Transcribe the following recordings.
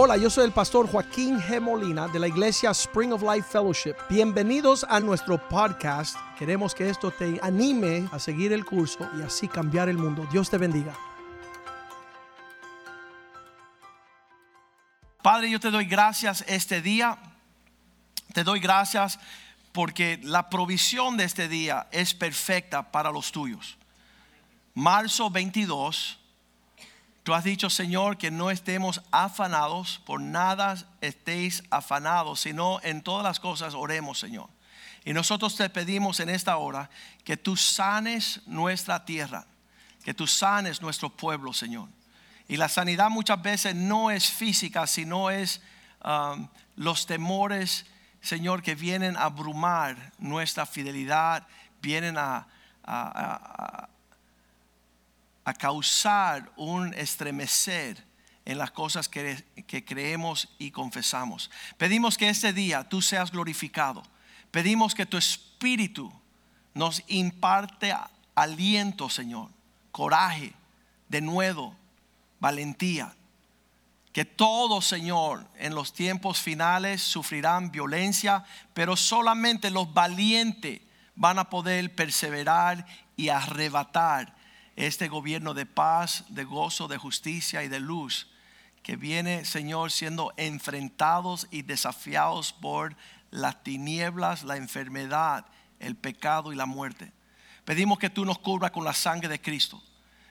Hola, yo soy el pastor Joaquín G. Molina de la iglesia Spring of Life Fellowship. Bienvenidos a nuestro podcast. Queremos que esto te anime a seguir el curso y así cambiar el mundo. Dios te bendiga. Padre, yo te doy gracias este día. Te doy gracias porque la provisión de este día es perfecta para los tuyos. Marzo 22 Tú has dicho, Señor, que no estemos afanados, por nada estéis afanados, sino en todas las cosas oremos, Señor. Y nosotros te pedimos en esta hora que tú sanes nuestra tierra, que tú sanes nuestro pueblo, Señor. Y la sanidad muchas veces no es física, sino es um, los temores, Señor, que vienen a abrumar nuestra fidelidad, vienen a, a causar un estremecer en las cosas que, creemos y confesamos. Pedimos que este día tú seas glorificado. Pedimos que tu espíritu nos imparte aliento, Señor, coraje, de nuevo, valentía. Que todos, Señor, en los tiempos finales sufrirán violencia, pero solamente los valientes van a poder perseverar y arrebatar este gobierno de paz, de gozo, de justicia y de luz que viene, Señor, siendo enfrentados y desafiados por las tinieblas, la enfermedad, el pecado y la muerte. Pedimos que tú nos cubras con la sangre de Cristo.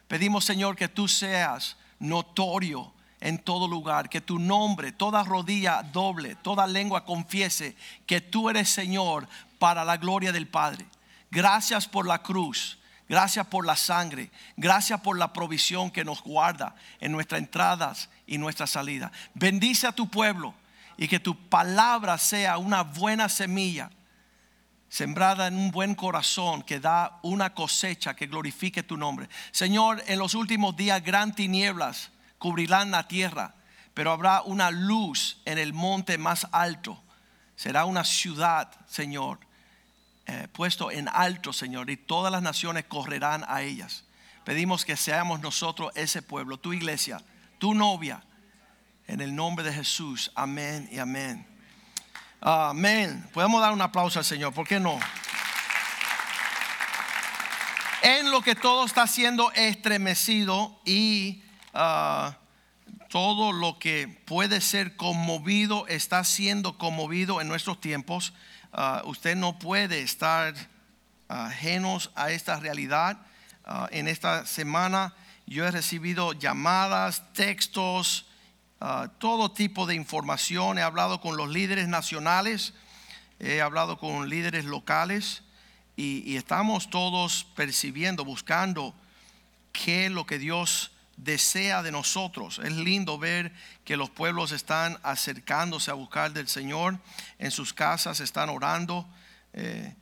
Pedimos, Señor, que tú seas notorio en todo lugar, que tu nombre, toda rodilla doble, toda lengua confiese que tú eres Señor para la gloria del Padre. Gracias por la cruz. Gracias por la sangre. Gracias por la provisión que nos guarda en nuestras entradas y nuestras salidas. Bendice a tu pueblo y que tu palabra sea una buena semilla sembrada en un buen corazón que da una cosecha que glorifique tu nombre. Señor, en los últimos días gran tinieblas cubrirán la tierra, pero habrá una luz en el monte más alto. Será una ciudad, Señor, eh, puesto en alto, Señor, y todas las naciones correrán a ellas. Pedimos que seamos nosotros ese pueblo, tu iglesia, tu novia, en el nombre de Jesús. Amén y amén. Amén. Podemos dar un aplauso al Señor, ¿por qué no? En lo que todo está siendo estremecido y ah, todo lo que puede ser conmovido está siendo conmovido en nuestros tiempos. Ah, usted no puede estar ajenos a esta realidad. Ah, en esta semana yo he recibido llamadas, textos, ah, todo tipo de información. He hablado con los líderes nacionales, he hablado con líderes locales y, y estamos todos percibiendo, buscando qué es lo que Dios desea de nosotros. Es lindo ver que los pueblos están acercándose a buscar del Señor, en sus casas están orando. Eh,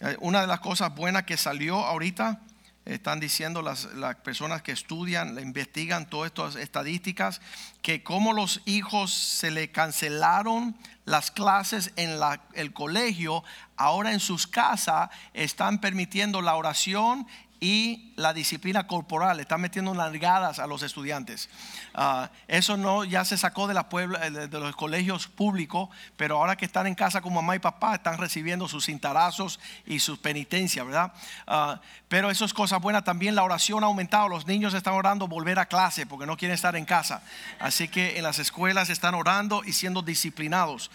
eh, una de las cosas buenas que salió ahorita, están diciendo las, las personas que estudian, investigan todas estas estadísticas, que como los hijos se le cancelaron las clases en la, el colegio, ahora en sus casas están permitiendo la oración y la disciplina corporal, están metiendo largadas a los estudiantes. Ah, eso no ya se sacó de, la puebla, de, los colegios públicos, pero ahora que están en casa con mamá y papá, están recibiendo sus cintarazos y sus penitencias, ¿verdad? Ah, pero eso es cosa buena. También la oración ha aumentado. Los niños están orando volver a clase porque no quieren estar en casa. Así que en las escuelas están orando y siendo disciplinados.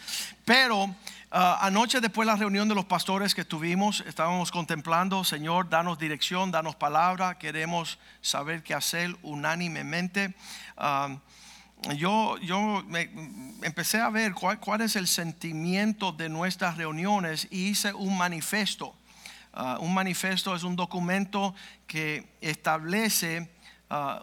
Pero Ah, anoche después de la reunión de los pastores que tuvimos, estábamos contemplando, Señor, danos dirección, danos palabra, queremos saber qué hacer unánimemente. Ah, yo yo empecé a ver cuál, cuál, es el sentimiento de nuestras reuniones y hice un manifiesto. Ah, un manifiesto es un documento que establece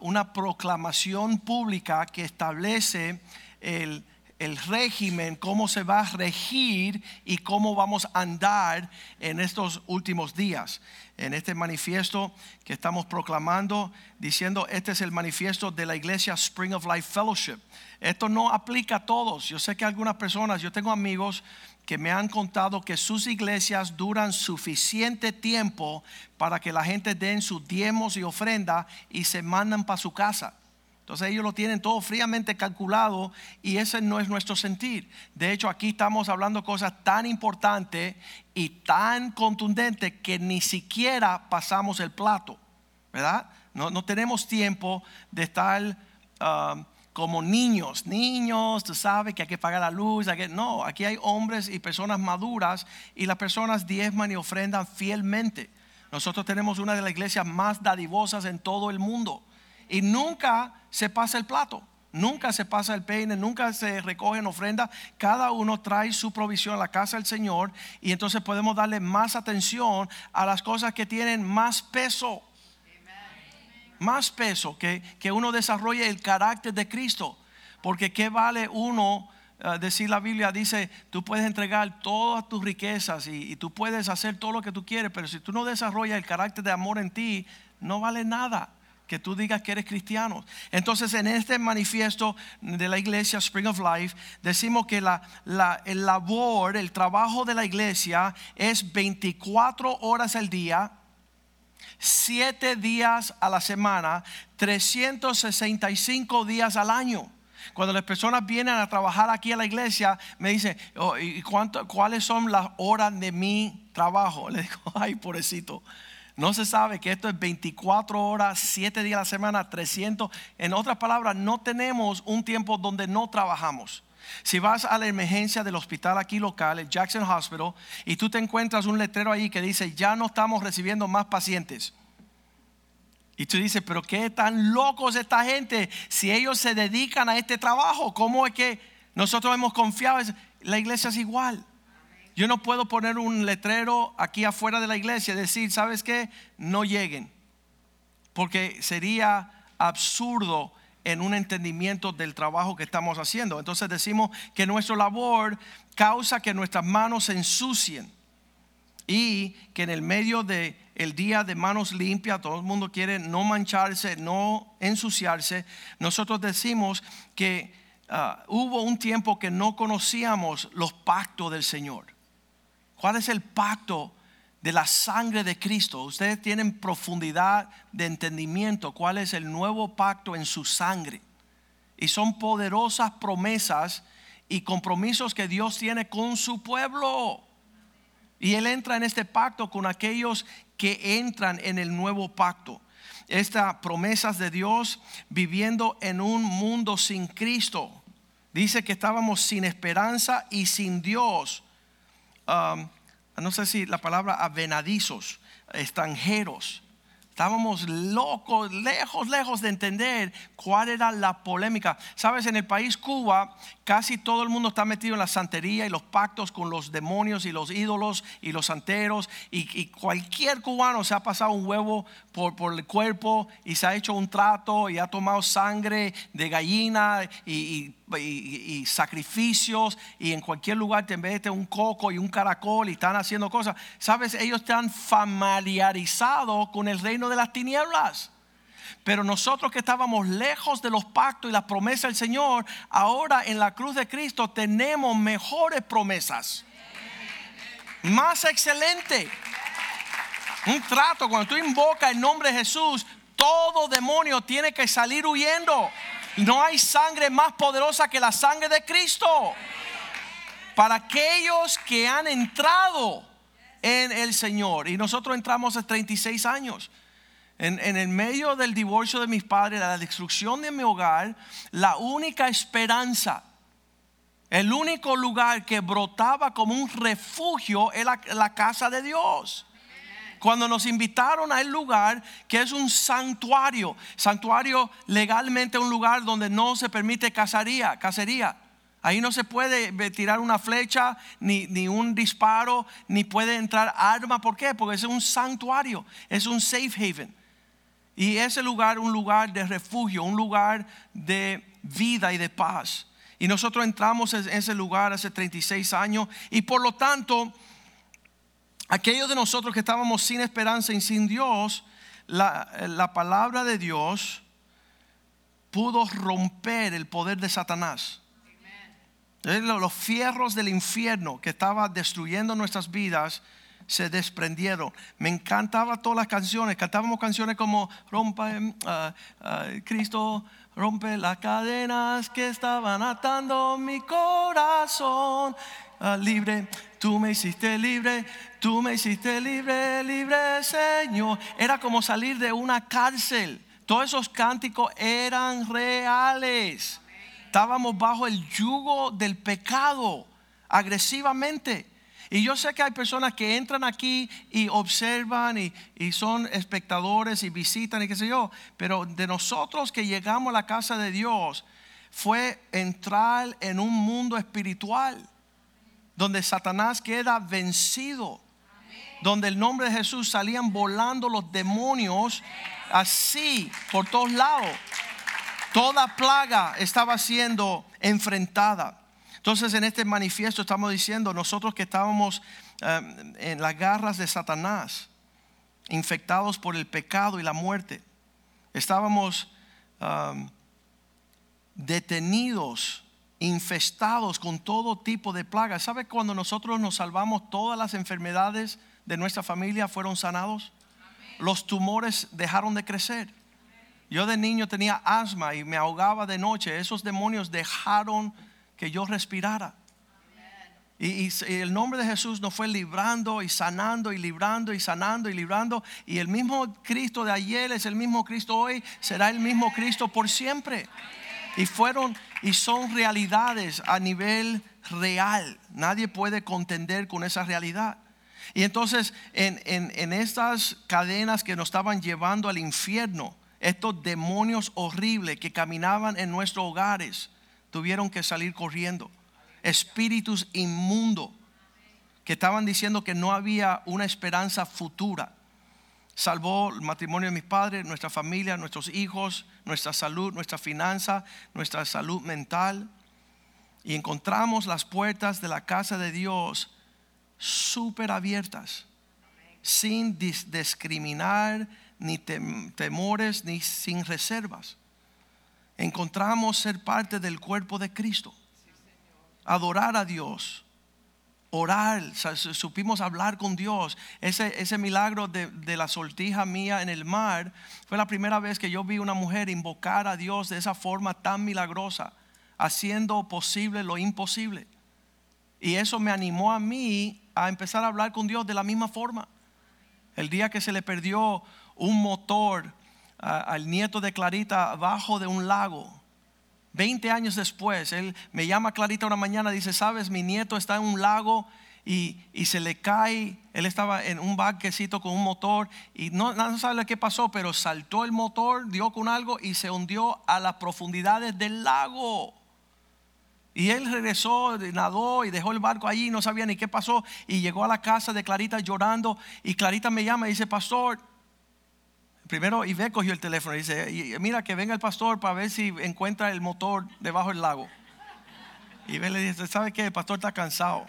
una proclamación pública que establece el el régimen, cómo se va a regir y cómo vamos a andar en estos últimos días. En este manifiesto que estamos proclamando, diciendo, este es el manifiesto de la iglesia Spring of Life Fellowship. Esto no aplica a todos. Yo sé que algunas personas, yo tengo amigos que me han contado que sus iglesias duran suficiente tiempo para que la gente den sus diezmos y ofrenda y se mandan para su casa Entonces ellos lo tienen todo fríamente calculado y ese no es nuestro sentir. De hecho, aquí estamos hablando cosas tan importantes y tan contundentes que ni siquiera pasamos el plato, ¿verdad? No, tenemos tiempo de estar um, como niños, niños, tú sabes que hay que pagar la luz. no, aquí hay hombres y personas maduras y las personas diezman y ofrendan fielmente. Nosotros tenemos una de las iglesias más dadivosas en todo el mundo y nunca se pasa el plato. Nunca se pasa el peine, nunca se recogen ofrendas. Cada uno trae su provisión a la casa del Señor y entonces podemos darle más atención a las cosas que tienen más peso. Más peso, que, que uno desarrolle el carácter de Cristo. Porque ¿qué vale uno? Uh, decir la Biblia dice, tú puedes entregar todas tus riquezas y, y tú puedes hacer todo lo que tú quieres, pero si tú no desarrollas el carácter de amor en ti, no vale nada que tú digas que eres cristiano. Entonces en este manifiesto de la iglesia Spring of Life decimos que la, la, el labor, el trabajo de la iglesia es 24 horas al día, 7 días a la semana, 365 días al año. Cuando las personas vienen a trabajar aquí a la iglesia, me dicen, oh, ¿y cuánto, cuáles son las horas de mi trabajo? Le digo, ay, pobrecito. No se sabe que esto es 24 horas, 7 días a la semana, 300. En otras palabras, no tenemos un tiempo donde no trabajamos. Si vas a la emergencia del hospital aquí local, el Jackson Hospital, y tú te encuentras un letrero ahí que dice, ya no estamos recibiendo más pacientes. Y tú dices, pero qué tan locos esta gente si ellos se dedican a este trabajo. ¿Cómo es que nosotros hemos confiado? La iglesia es igual. Yo no puedo poner un letrero aquí afuera de la iglesia y decir, ¿sabes qué? No lleguen. Porque sería absurdo en un entendimiento del trabajo que estamos haciendo. Entonces decimos que nuestra labor causa que nuestras manos se ensucien y que en el medio del el día de manos limpias, todo el mundo quiere no mancharse, no ensuciarse, nosotros decimos que ah, hubo un tiempo que no conocíamos los pactos del Señor. ¿Cuál es el pacto de la sangre de Cristo? Ustedes tienen profundidad de entendimiento. ¿Cuál es el nuevo pacto en su sangre? Y son poderosas promesas y compromisos que Dios tiene con su pueblo. Y Él entra en este pacto con aquellos que entran en el nuevo pacto. Estas promesas de Dios viviendo en un mundo sin Cristo. Dice que estábamos sin esperanza y sin Dios Um, no sé si la palabra avenadizos, extranjeros. Estábamos locos, lejos, lejos de entender cuál era la polémica. Sabes, en el país Cuba casi todo el mundo está metido en la santería y los pactos con los demonios y los ídolos y los santeros. Y, cualquier cubano se ha pasado un huevo por, por, el cuerpo y se ha hecho un trato y ha tomado sangre de gallina y y, sacrificios y en cualquier lugar te mete un coco y un caracol y están haciendo cosas. Sabes, ellos están familiarizados con el reino de las tinieblas. Pero nosotros que estábamos lejos de los pactos y las promesas del Señor, ahora en la cruz de Cristo tenemos mejores promesas. Más excelente. Un trato, cuando tú invocas el nombre de Jesús, todo demonio tiene que salir huyendo. No hay sangre más poderosa que la sangre de Cristo. Para aquellos que han entrado en el Señor. Y nosotros entramos a 36 años. En, en, el medio del divorcio de mis padres, la destrucción de mi hogar, la única esperanza, el único lugar que brotaba como un refugio era la casa de Dios cuando nos invitaron a el lugar que es un santuario, santuario legalmente un lugar donde no se permite cacería, cacería. Ahí no se puede tirar una flecha, ni, ni, un disparo, ni puede entrar arma. ¿Por qué? Porque es un santuario, es un safe haven. Y ese lugar, un lugar de refugio, un lugar de vida y de paz. Y nosotros entramos en ese lugar hace 36 años y por lo tanto aquellos de nosotros que estábamos sin esperanza y sin Dios, la, palabra de Dios pudo romper el poder de Satanás. Los fierros del infierno que estaba destruyendo nuestras vidas se desprendieron. Me encantaban todas las canciones. Cantábamos canciones como Rompa, ah, ah, Cristo rompe las cadenas que estaban atando mi corazón. Ah, libre, tú me hiciste libre, tú me hiciste libre, libre Señor. Era como salir de una cárcel. Todos esos cánticos eran reales. Estábamos bajo el yugo del pecado agresivamente. Y yo sé que hay personas que entran aquí y observan y, son espectadores y visitan y qué sé yo, pero de nosotros que llegamos a la casa de Dios fue entrar en un mundo espiritual donde Satanás queda vencido, donde el nombre de Jesús salían volando los demonios así por todos lados. Toda plaga estaba siendo enfrentada. Entonces en este manifiesto estamos diciendo, nosotros que estábamos eh, en las garras de Satanás, infectados por el pecado y la muerte, estábamos um, detenidos, infestados con todo tipo de plagas. ¿Sabe cuando nosotros nos salvamos, todas las enfermedades de nuestra familia fueron sanados? Los tumores dejaron de crecer. Yo de niño tenía asma y me ahogaba de noche. Esos demonios dejaron que yo respirara. Y, el nombre de Jesús nos fue librando y sanando y librando y sanando y librando. Y el mismo Cristo de ayer es el mismo Cristo hoy, será el mismo Cristo por siempre. Y fueron y son realidades a nivel real. Nadie puede contender con esa realidad. Y entonces en, en estas cadenas que nos estaban llevando al infierno, estos demonios horribles que caminaban en nuestros hogares, tuvieron que salir corriendo. Espíritus inmundos que estaban diciendo que no había una esperanza futura. Salvó el matrimonio de mis padres, nuestra familia, nuestros hijos, nuestra salud, nuestra finanza, nuestra salud mental. Y encontramos las puertas de la casa de Dios súper abiertas, sin discriminar, ni temores, ni sin reservas encontramos ser parte del cuerpo de Cristo. Adorar a Dios, orar, supimos hablar con Dios. Ese, ese milagro de, de, la sortija mía en el mar fue la primera vez que yo vi una mujer invocar a Dios de esa forma tan milagrosa, haciendo posible lo imposible. Y eso me animó a mí a empezar a hablar con Dios de la misma forma. El día que se le perdió un motor al nieto de Clarita abajo de un lago. Veinte años después, él me llama Clarita una mañana, dice, sabes, mi nieto está en un lago y, se le cae, él estaba en un barquecito con un motor y no, no sabe qué pasó, pero saltó el motor, dio con algo y se hundió a las profundidades del lago. Y él regresó, nadó y dejó el barco allí, no sabía ni qué pasó. Y llegó a la casa de Clarita llorando. Y Clarita me llama y dice, pastor, primero Ibe cogió el teléfono y dice, mira que venga el pastor para ver si encuentra el motor debajo del lago. Ibe le dice, ¿sabe qué? El pastor está cansado.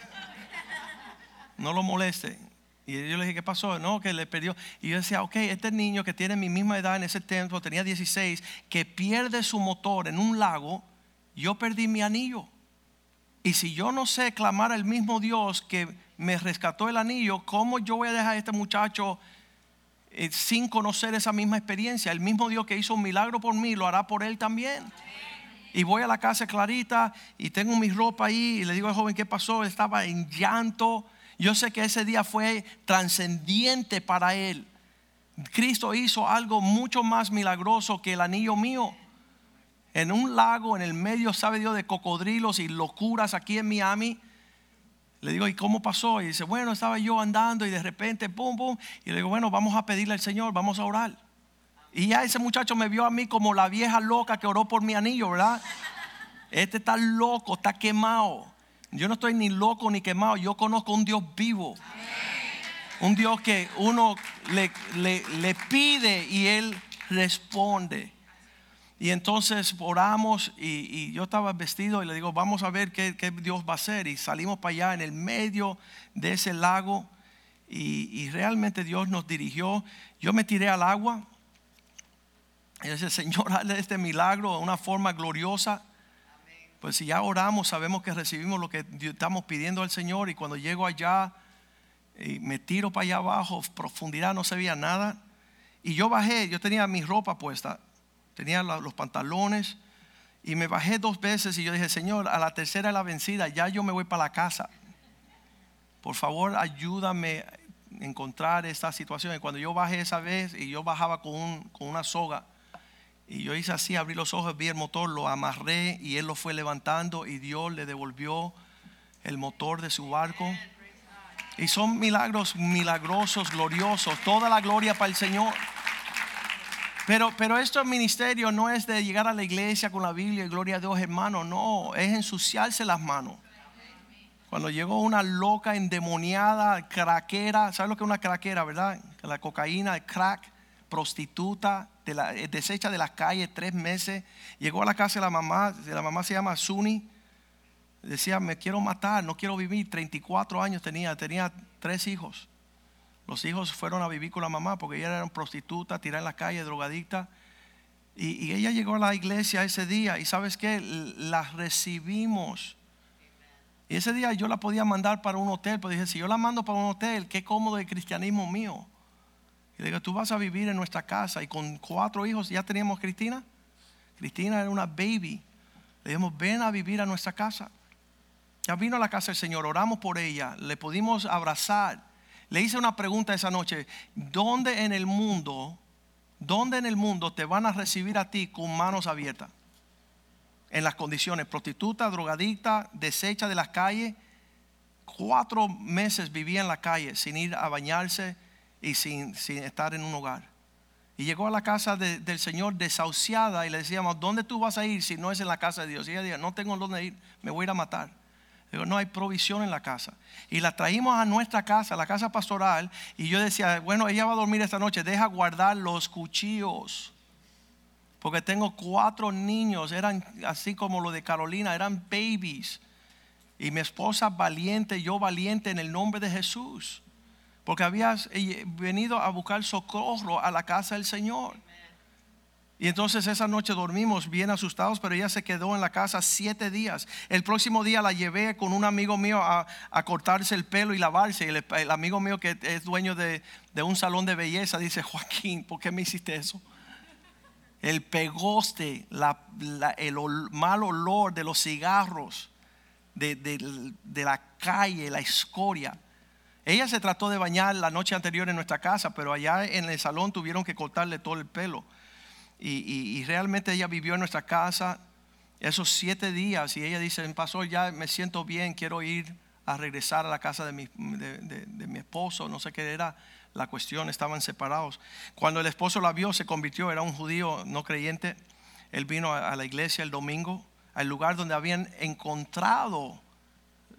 No lo moleste. Y yo le dije, ¿qué pasó? No, que le perdió. Y yo decía, ok, este niño que tiene mi misma edad en ese tiempo, tenía 16, que pierde su motor en un lago, yo perdí mi anillo. Y si yo no sé clamar al mismo Dios que me rescató el anillo, ¿cómo yo voy a dejar a este muchacho eh, sin conocer esa misma experiencia. El mismo Dios que hizo un milagro por mí lo hará por él también. Y voy a la casa clarita y tengo mi ropa ahí y le digo al joven qué pasó. Estaba en llanto. Yo sé que ese día fue trascendiente para él. Cristo hizo algo mucho más milagroso que el anillo mío. En un lago, en el medio, sabe Dios, de cocodrilos y locuras aquí en Miami le digo, ¿y cómo pasó? Y dice, bueno, estaba yo andando y de repente, pum, pum. Y le digo, bueno, vamos a pedirle al Señor, vamos a orar. Y ya ese muchacho me vio a mí como la vieja loca que oró por mi anillo, ¿verdad? Este está loco, está quemado. Yo no estoy ni loco ni quemado, yo conozco un Dios vivo. Un Dios que uno le, le, le pide y Él responde. Y entonces oramos y, yo estaba vestido y le digo, vamos a ver qué, Dios va a hacer. Y salimos para allá en el medio de ese lago y, realmente Dios nos dirigió. Yo me tiré al agua. Y dice, Señor, hazle este milagro de una forma gloriosa. Pues si ya oramos, sabemos que recibimos lo que estamos pidiendo al Señor. Y cuando llego allá, Y me tiro para allá abajo, profundidad, no se veía nada. Y yo bajé, yo tenía mi ropa puesta, tenía los pantalones. Y me bajé dos veces y yo dije, Señor, a la tercera la vencida, ya yo me voy para la casa. Por favor, ayúdame a encontrar esta situación. Y cuando yo bajé esa vez y yo bajaba con, con una soga, y yo hice así, abrí los ojos, vi el motor, lo amarré y él lo fue levantando y Dios le devolvió el motor de su barco. Y son milagros milagrosos, gloriosos. Toda la gloria para el Señor. Pero, pero esto ministerio no es de llegar a la iglesia con la Biblia y gloria a Dios, hermano. No, es ensuciarse las manos. Cuando llegó una loca endemoniada, craquera, ¿sabes lo que es una craquera, verdad? La cocaína, el crack, prostituta, de eh, desecha de las calles tres meses. Llegó a la casa de la mamá, la mamá se llama Suni. Decía, me quiero matar, no quiero vivir. 34 años tenía, tenía tres hijos. Los hijos fueron a vivir con la mamá porque ella era prostituta, tirada en la calle, drogadicta. Y, ella llegó a la iglesia ese día y sabes qué, la recibimos. Y ese día yo la podía mandar para un hotel, pero dije, si yo la mando para un hotel, qué cómodo el cristianismo mío. Y digo, tú vas a vivir en nuestra casa. Y con cuatro hijos ya teníamos Cristina. Cristina era una baby. Le dijimos, ven a vivir a nuestra casa. Ya vino a la casa del Señor, oramos por ella, le pudimos abrazar. Le hice una pregunta esa noche, ¿dónde en el mundo, dónde en el mundo te van a recibir a ti con manos abiertas? En las condiciones, prostituta, drogadicta, deshecha de las calles. Cuatro meses vivía en la calle sin ir a bañarse y sin, estar en un hogar. Y llegó a la casa del Señor desahuciada y le decíamos, ¿dónde tú vas a ir si no es en la casa de Dios? Y ella decía, no tengo dónde ir, me voy a ir a matar. No hay provisión en la casa. Y la traímos a nuestra casa, la casa pastoral. Y yo decía, bueno, ella va a dormir esta noche, deja guardar los cuchillos. Porque tengo cuatro niños, eran así como lo de Carolina, eran babies. Y mi esposa valiente, yo valiente en el nombre de Jesús. Porque habías venido a buscar socorro a la casa del Señor. Y entonces esa noche dormimos bien asustados, pero ella se quedó en la casa siete días. El próximo día la llevé con un amigo mío a, cortarse el pelo y lavarse. El, el amigo mío que es dueño de, un salón de belleza dice, Joaquín, ¿por qué me hiciste eso? El pegoste, el mal olor de los cigarros, de, de la calle, la escoria. Ella se trató de bañar la noche anterior en nuestra casa, pero allá en el salón tuvieron que cortarle todo el pelo. Y, realmente ella vivió en nuestra casa esos siete días y ella dice, pasó ya me siento bien, quiero ir a regresar a la casa de mi, de, mi esposo, no sé qué era la cuestión, estaban separados. Cuando el esposo la vio, se convirtió, era un judío no creyente, él vino a, a la iglesia el domingo, al lugar donde habían encontrado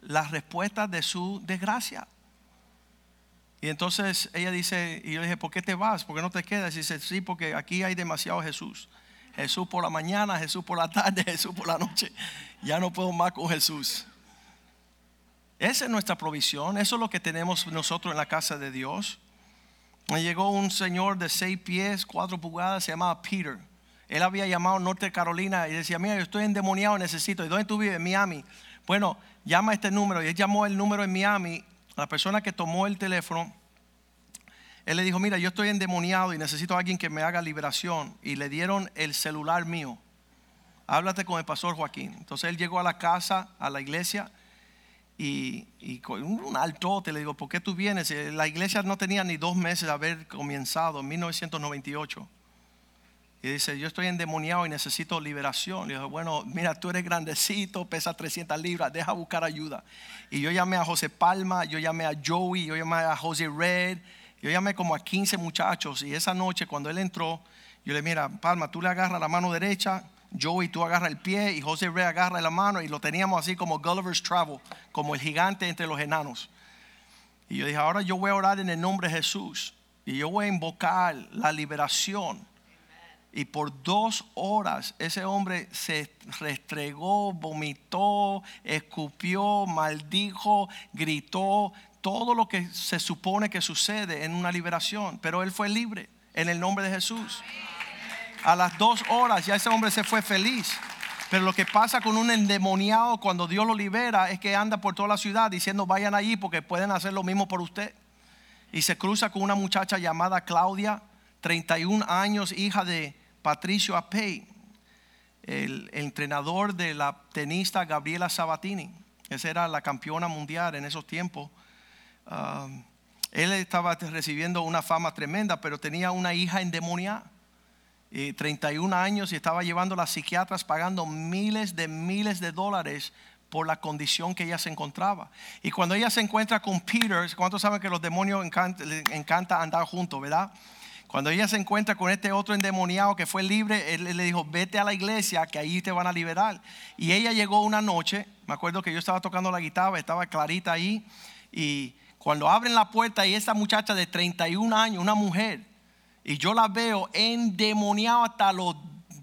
las respuestas de su desgracia. Y entonces ella dice, y yo dije, ¿por qué te vas? ¿Por qué no te quedas? Y dice, sí, porque aquí hay demasiado Jesús. Jesús por la mañana, Jesús por la tarde, Jesús por la noche. Ya no puedo más con Jesús. Esa es nuestra provisión, eso es lo que tenemos nosotros en la casa de Dios. Me llegó un señor de seis pies, cuatro pulgadas, se llamaba Peter. Él había llamado Norte Carolina y decía, mira, yo estoy endemoniado, necesito. ¿Y dónde tú vives? Miami. Bueno, llama este número. Y él llamó el número en Miami la persona que tomó el teléfono, él le dijo, mira, yo estoy endemoniado y necesito a alguien que me haga liberación. Y le dieron el celular mío. Háblate con el pastor Joaquín. Entonces él llegó a la casa, a la iglesia, y, con un altote le digo, ¿por qué tú vienes? La iglesia no tenía ni dos meses de haber comenzado, en 1998. Y dice, yo estoy endemoniado y necesito liberación. Le dije, bueno, mira, tú eres grandecito, pesa 300 libras, deja buscar ayuda. Y yo llamé a José Palma, yo llamé a Joey, yo llamé a José Red, yo llamé como a 15 muchachos. Y esa noche cuando él entró, yo le mira, Palma, tú le agarras la mano derecha, Joey tú agarras el pie y José Red agarra la mano y lo teníamos así como Gulliver's Travel, como el gigante entre los enanos. Y yo dije, ahora yo voy a orar en el nombre de Jesús y yo voy a invocar la liberación y por dos horas ese hombre se restregó, vomitó, escupió, maldijo, gritó, todo lo que se supone que sucede en una liberación. Pero él fue libre en el nombre de Jesús. A las dos horas ya ese hombre se fue feliz. Pero lo que pasa con un endemoniado cuando Dios lo libera es que anda por toda la ciudad diciendo vayan allí porque pueden hacer lo mismo por usted. y se cruza con una muchacha llamada Claudia, 31 años, hija de Patricio Apey, el, entrenador de la tenista Gabriela Sabatini. Esa era la campeona mundial en esos tiempos. Um, él estaba recibiendo una fama tremenda, pero tenía una hija endemoniada. 31 años y estaba llevando a las psiquiatras pagando miles de miles de dólares por la condición que ella se encontraba. Y cuando ella se encuentra con Peter, ¿cuántos saben que los demonios encanta, les encanta andar juntos, verdad? Cuando ella se encuentra con este otro endemoniado que fue libre, él le dijo, vete a la iglesia que ahí te van a liberar. Y ella llegó una noche, me acuerdo que yo estaba tocando la guitarra, estaba clarita ahí, y cuando abren la puerta y esa muchacha de 31 años, una mujer, y yo la veo endemoniada hasta los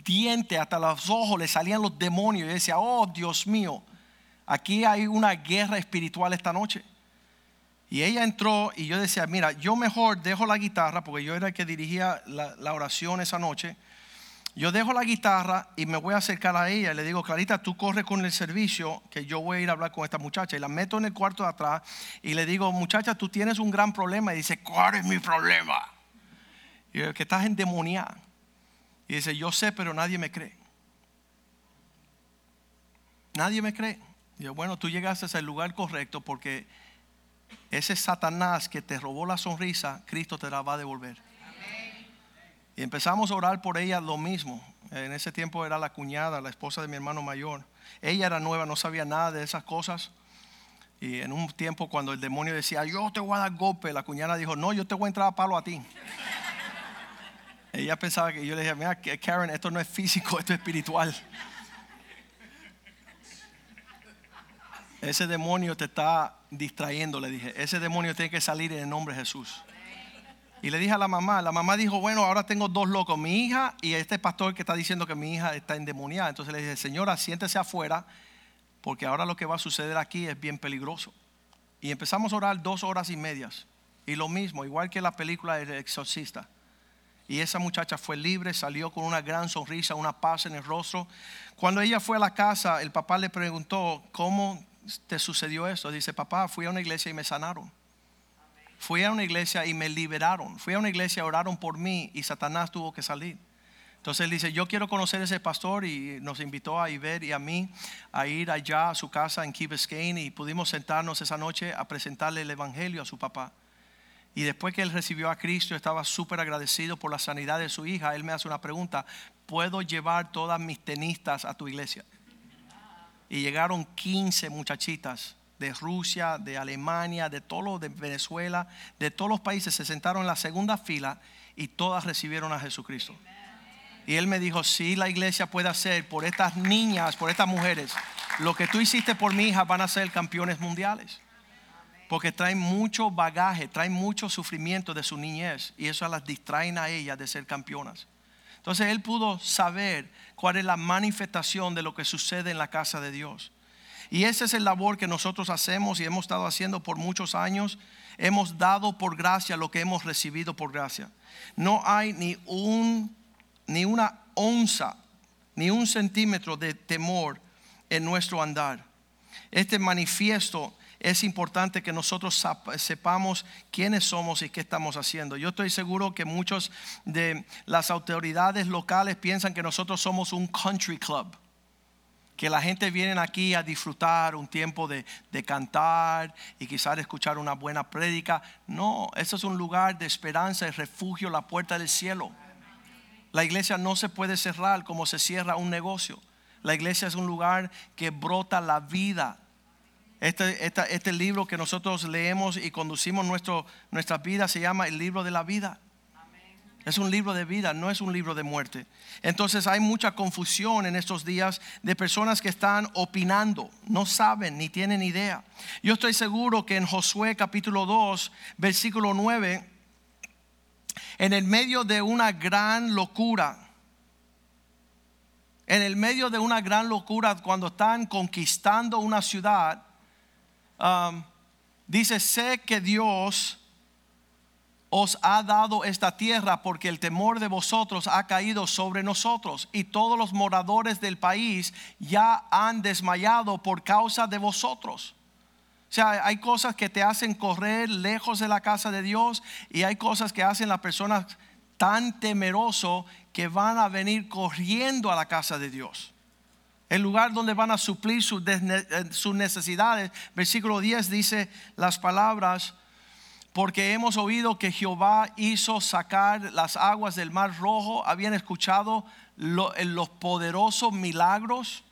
dientes, hasta los ojos, le salían los demonios. Y decía, oh Dios mío, Aquí hay una guerra espiritual esta noche. Y ella entró y yo decía, mira, yo mejor dejo la guitarra, porque yo era el que dirigía la, oración esa noche. Yo dejo la guitarra y me voy a acercar a ella y le digo, Clarita, tú corre con el servicio, que yo voy a ir a hablar con esta muchacha. Y la meto en el cuarto de atrás y le digo, muchacha, tú tienes un gran problema. Y dice, ¿cuál es mi problema? Y yo, que estás endemoniada. Y dice, yo sé, pero nadie me cree. Nadie me cree bueno, tú llegaste al lugar correcto porque ese Satanás que te robó la sonrisa, Cristo te la va a devolver. Y empezamos a orar por ella lo mismo. En ese tiempo era la cuñada, la esposa de mi hermano mayor. Ella era nueva, no sabía nada de esas cosas. Y en un tiempo cuando el demonio decía, yo te voy a dar golpe, la cuñada dijo, no, yo te voy a entrar a palo a ti. ella pensaba que yo le dije, mira, Karen, esto no es físico, esto es espiritual. Ese demonio te está distrayendo, le dije. Ese demonio tiene que salir en el nombre de Jesús. Y le dije a la mamá, la mamá dijo, bueno, ahora tengo dos locos, mi hija y este pastor que está diciendo que mi hija está endemoniada. Entonces le dije, señora, siéntese afuera, porque ahora lo que va a suceder aquí es bien peligroso. Y empezamos a orar dos horas y medias. Y lo mismo, igual que la película del exorcista. Y esa muchacha fue libre, salió con una gran sonrisa, una paz en el rostro. Cuando ella fue a la casa, el papá le preguntó, ¿cómo te sucedió esto? Dice, papá, fui a una iglesia y me sanaron. Fui a una iglesia y me liberaron. Fui a una iglesia, oraron por mí y Satanás tuvo que salir. Entonces él dice, yo quiero conocer a ese pastor y nos invitó a Iber y a mí a ir allá a su casa en Key y pudimos sentarnos esa noche a presentarle el Evangelio a su papá. Y después que él recibió a Cristo, estaba súper agradecido por la sanidad de su hija. Él me hace una pregunta, ¿puedo llevar todas mis tenistas a tu iglesia? Y llegaron 15 muchachitas de Rusia, de Alemania, de todos de Venezuela, de todos los países, se sentaron en la segunda fila y todas recibieron a Jesucristo. Y él me dijo, si la iglesia puede hacer por estas niñas, por estas mujeres, lo que tú hiciste por mi hija van a ser campeones mundiales. Porque traen mucho bagaje, traen mucho sufrimiento de su niñez y eso las distraen a ellas de ser campeonas. Entonces él pudo saber cuál es la manifestación de lo que sucede en la casa de Dios. Y ese es el labor que nosotros hacemos y hemos estado haciendo por muchos años. Hemos dado por gracia lo que hemos recibido por gracia. No hay ni un ni una onza, ni un centímetro de temor en nuestro andar. Este manifiesto es importante que nosotros sepamos quiénes somos y qué estamos haciendo. Yo estoy seguro que muchos de las autoridades locales piensan que nosotros somos un country club que la gente viene aquí a disfrutar un tiempo de, de, cantar y quizás escuchar una buena prédica. No, eso es un lugar de esperanza y refugio, la puerta del cielo. La iglesia no se puede cerrar como se cierra un negocio. La iglesia es un lugar que brota la vida este, este, libro que nosotros leemos y conducimos nuestro, nuestra vida se llama el libro de la vida. Es un libro de vida, no es un libro de muerte. Entonces hay mucha confusión en estos días de personas que están opinando, no saben ni tienen idea. Yo estoy seguro que en Josué capítulo 2, versículo 9, en el medio de una gran locura, en el medio de una gran locura cuando están conquistando una ciudad, Um, dice, sé que Dios os ha dado esta tierra porque el temor de vosotros ha caído sobre nosotros y todos los moradores del país ya han desmayado por causa de vosotros. O sea, hay cosas que te hacen correr lejos de la casa de Dios y hay cosas que hacen las personas tan temeroso que van a venir corriendo a la casa de Dios. El lugar donde van a suplir sus, eh, necesidades. Versículo 10 dice las palabras, porque hemos oído que Jehová hizo sacar las aguas del mar rojo, habían escuchado los poderosos milagros.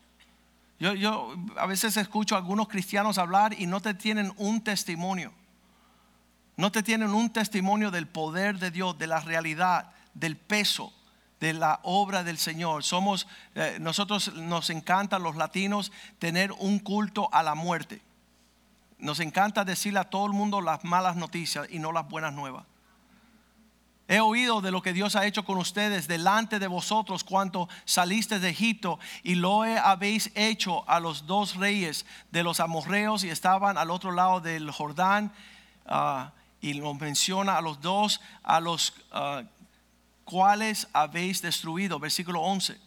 Yo, yo a veces escucho a algunos cristianos hablar y no te tienen un testimonio. No te tienen un testimonio del poder de Dios, de la realidad, del peso de la obra del Señor. Somos, eh, nosotros nos encanta los latinos tener un culto a la muerte. Nos encanta decirle a todo el mundo las malas noticias y no las buenas nuevas. He oído de lo que Dios ha hecho con ustedes delante de vosotros cuando saliste de Egipto y lo habéis hecho a los dos reyes de los amorreos y estaban al otro lado del Jordán. Ah, y lo menciona a los dos, a los ah, cuales habéis destruido. Versículo 11.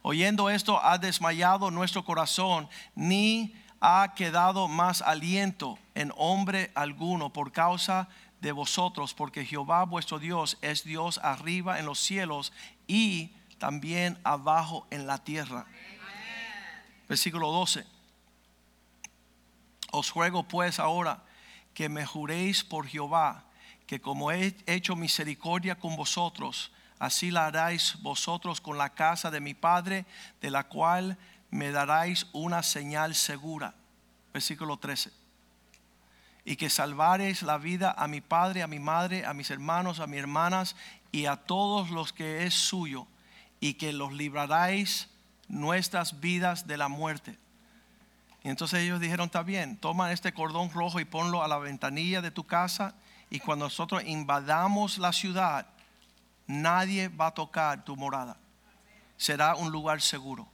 Oyendo esto ha desmayado nuestro corazón, ni ha quedado más aliento en hombre alguno por causa de vosotros, porque Jehová vuestro Dios es Dios arriba en los cielos y también abajo en la tierra. Versículo 12. Os ruego pues ahora que me juréis por Jehová, que como he hecho misericordia con vosotros, así la haráis vosotros con la casa de mi Padre, de la cual me daráis una señal segura. Versículo 13. Y que salvaréis la vida a mi padre, a mi madre, a mis hermanos, a mis hermanas y a todos los que es suyo, y que los libraréis nuestras vidas de la muerte. Y entonces ellos dijeron, está bien, toma este cordón rojo y ponlo a la ventanilla de tu casa, y cuando nosotros invadamos la ciudad, nadie va a tocar tu morada. Será un lugar seguro.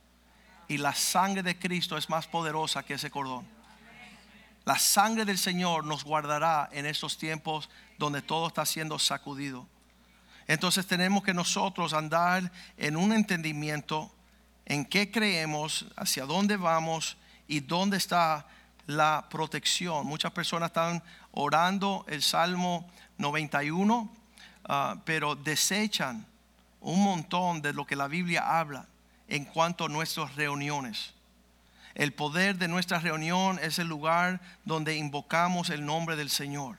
Y la sangre de Cristo es más poderosa que ese cordón. La sangre del Señor nos guardará en estos tiempos donde todo está siendo sacudido. Entonces tenemos que nosotros andar en un entendimiento en qué creemos, hacia dónde vamos y dónde está la protección. Muchas personas están orando el Salmo 91, ah, pero desechan un montón de lo que la Biblia habla en cuanto a nuestras reuniones. El poder de nuestra reunión es el lugar donde invocamos el nombre del Señor.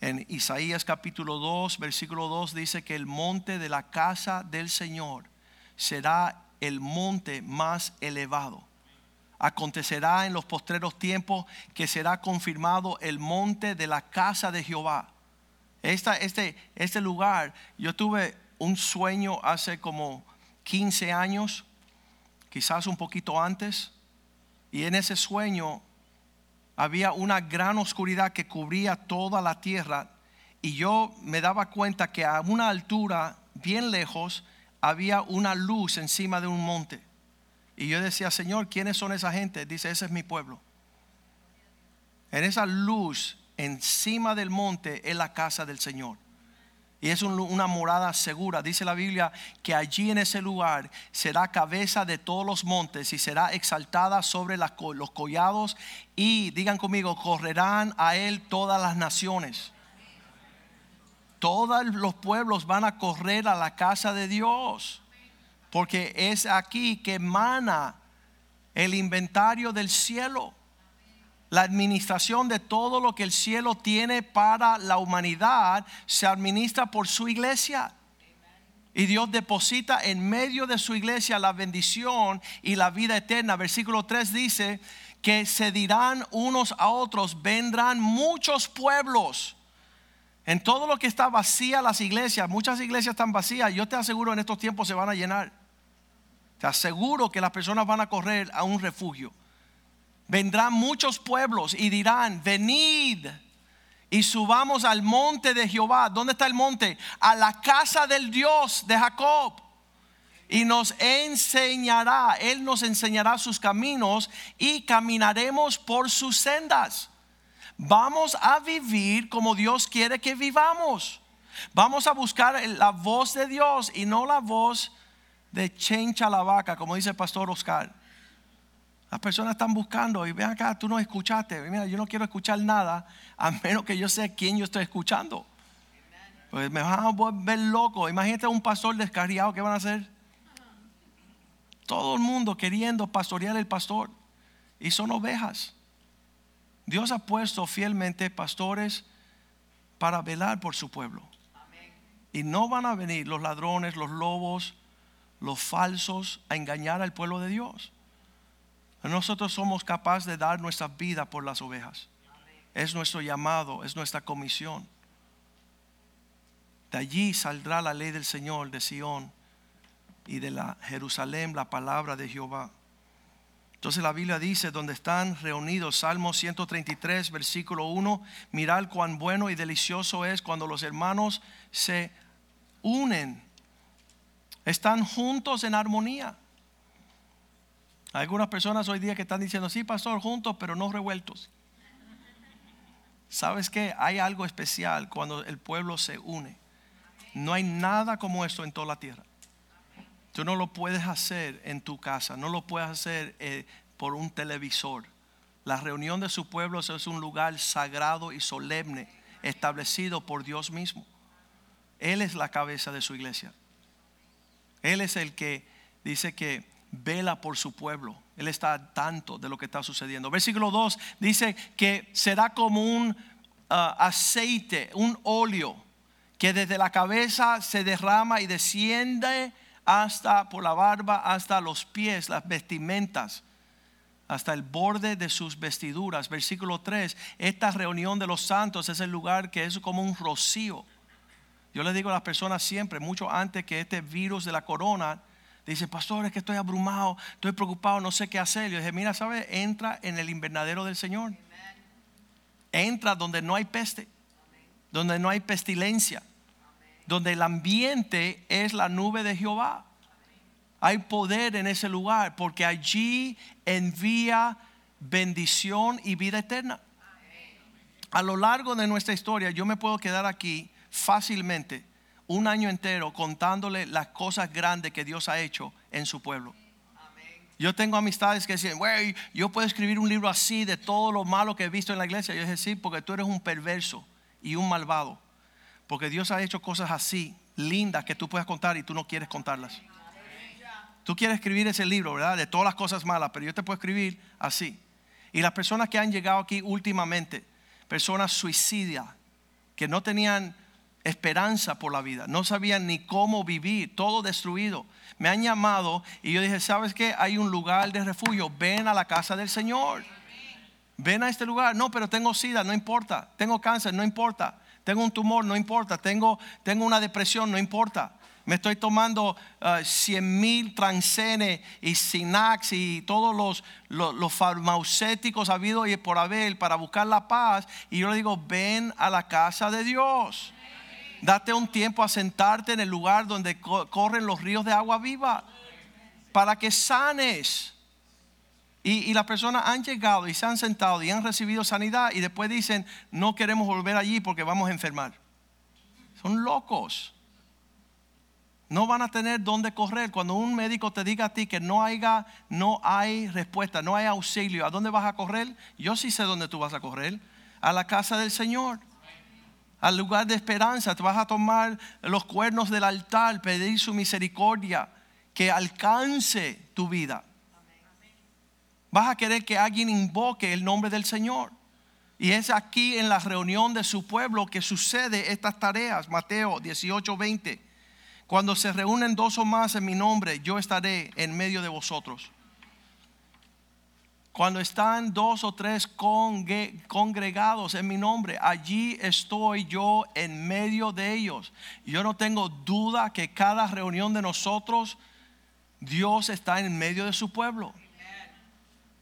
En Isaías capítulo 2, versículo 2 dice que el monte de la casa del Señor será el monte más elevado. Acontecerá en los postreros tiempos que será confirmado el monte de la casa de Jehová. este, este lugar, yo tuve un sueño hace como 15 años quizás un poquito antes, y en ese sueño había una gran oscuridad que cubría toda la tierra, y yo me daba cuenta que a una altura bien lejos había una luz encima de un monte. Y yo decía, Señor, ¿quiénes son esa gente? Dice, ese es mi pueblo. En esa luz encima del monte es la casa del Señor. Y es una morada segura. Dice la Biblia que allí en ese lugar será cabeza de todos los montes y será exaltada sobre los collados. Y digan conmigo, correrán a él todas las naciones. Todos los pueblos van a correr a la casa de Dios. Porque es aquí que emana el inventario del cielo la administración de todo lo que el cielo tiene para la humanidad se administra por su iglesia. Y Dios deposita en medio de su iglesia la bendición y la vida eterna. Versículo 3 dice que se dirán unos a otros, vendrán muchos pueblos. En todo lo que está vacía las iglesias, muchas iglesias están vacías, yo te aseguro en estos tiempos se van a llenar. Te aseguro que las personas van a correr a un refugio vendrán muchos pueblos y dirán, venid y subamos al monte de Jehová. ¿Dónde está el monte? A la casa del Dios de Jacob. Y nos enseñará, Él nos enseñará sus caminos y caminaremos por sus sendas. Vamos a vivir como Dios quiere que vivamos. Vamos a buscar la voz de Dios y no la voz de chencha la vaca, como dice el pastor Oscar. Las personas están buscando y ven acá, tú no escuchaste. Mira, yo no quiero escuchar nada a menos que yo sé quién yo estoy escuchando. Pues me van a volver loco. Imagínate un pastor descarriado, ¿qué van a hacer? Todo el mundo queriendo pastorear el pastor. Y son ovejas. Dios ha puesto fielmente pastores para velar por su pueblo. Y no van a venir los ladrones, los lobos, los falsos a engañar al pueblo de Dios. Nosotros somos capaces de dar nuestra vida por las ovejas. Es nuestro llamado, es nuestra comisión. De allí saldrá la ley del Señor de Sión y de la Jerusalén la palabra de Jehová. Entonces la Biblia dice, donde están reunidos, Salmo 133, versículo 1, mirad cuán bueno y delicioso es cuando los hermanos se unen, están juntos en armonía. Hay algunas personas hoy día que están diciendo, sí, pastor, juntos, pero no revueltos. ¿Sabes qué? Hay algo especial cuando el pueblo se une. No hay nada como esto en toda la tierra. Tú no lo puedes hacer en tu casa, no lo puedes hacer eh, por un televisor. La reunión de su pueblo es un lugar sagrado y solemne, establecido por Dios mismo. Él es la cabeza de su iglesia. Él es el que dice que vela por su pueblo. Él está tanto de lo que está sucediendo. Versículo 2 dice que será como un ah, aceite, un óleo que desde la cabeza se derrama y desciende hasta por la barba, hasta los pies, las vestimentas, hasta el borde de sus vestiduras. Versículo 3, esta reunión de los santos es el lugar que es como un rocío. Yo le digo a las personas siempre, mucho antes que este virus de la corona, dicen, pastor, es que estoy abrumado, estoy preocupado, no sé qué hacer. Yo dije, mira, ¿sabes? Entra en el invernadero del Señor. Entra donde no hay peste, donde no hay pestilencia donde el ambiente es la nube de Jehová. Hay poder en ese lugar porque allí envía bendición y vida eterna. A lo largo de nuestra historia yo me puedo quedar aquí fácilmente un año entero contándole las cosas grandes que Dios ha hecho en su pueblo. Yo tengo amistades que dicen, güey, yo puedo escribir un libro así de todo lo malo que he visto en la iglesia. Yo dije, sí, porque tú eres un perverso y un malvado. Porque Dios ha hecho cosas así, lindas, que tú puedes contar y tú no quieres contarlas. Tú quieres escribir ese libro, ¿verdad? De todas las cosas malas, pero yo te puedo escribir así. Y las personas que han llegado aquí últimamente, personas suicidas, que no tenían esperanza por la vida, no sabían ni cómo vivir, todo destruido. Me han llamado y yo dije, ¿sabes qué? Hay un lugar de refugio, ven a la casa del Señor. Ven a este lugar. No, pero tengo sida, no importa. Tengo cáncer, no importa. Tengo un tumor, no importa. Tengo, tengo una depresión, no importa. Me estoy tomando 100 uh, mil transene y Sinax y todos los, los, farmacéuticos habidos y por haber para buscar la paz. Y yo le digo, ven a la casa de Dios. Date un tiempo a sentarte en el lugar donde corren los ríos de agua viva para que sanes. Y, las personas han llegado y se han sentado y han recibido sanidad y después dicen, no queremos volver allí porque vamos a enfermar. Son locos. No van a tener dónde correr. Cuando un médico te diga a ti que no, haya, no hay respuesta, no hay auxilio, ¿a dónde vas a correr? Yo sí sé dónde tú vas a correr. A la casa del Señor. Al lugar de esperanza. Te vas a tomar los cuernos del altar, pedir su misericordia que alcance tu vida vas a querer que alguien invoque el nombre del Señor. Y es aquí en la reunión de su pueblo que sucede estas tareas. Mateo 18, 20. Cuando se reúnen dos o más en mi nombre, yo estaré en medio de vosotros. Cuando están dos o tres congregados en mi nombre, allí estoy yo en medio de ellos. Yo no tengo duda que cada reunión de nosotros, Dios está en medio de su pueblo.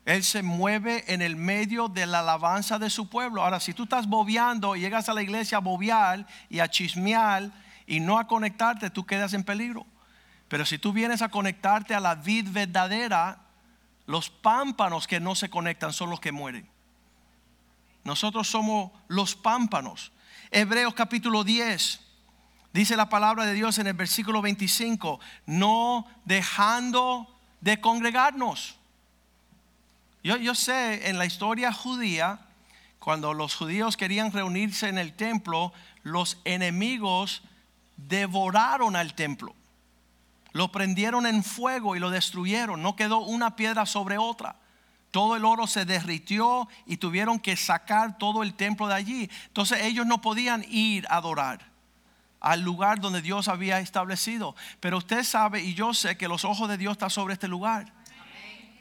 Él se mueve en el medio de la alabanza de su pueblo. Ahora, si tú estás bobeando y llegas a la iglesia a bobear y a chismear y no a conectarte, tú quedas en peligro. Pero si tú vienes a conectarte a la vid verdadera, los pámpanos que no se conectan son los que mueren. Nosotros somos los pámpanos. Hebreos capítulo 10. Dice la palabra de Dios en el versículo 25, no dejando de congregarnos Yo, yo sé, en la historia judía, cuando los judíos querían reunirse en el templo, los enemigos devoraron al templo. Lo prendieron en fuego y lo destruyeron. No quedó una piedra sobre otra. Todo el oro se derritió y tuvieron que sacar todo el templo de allí. Entonces ellos no podían ir a adorar al lugar donde Dios había establecido. Pero usted sabe y yo sé que los ojos de Dios están sobre este lugar.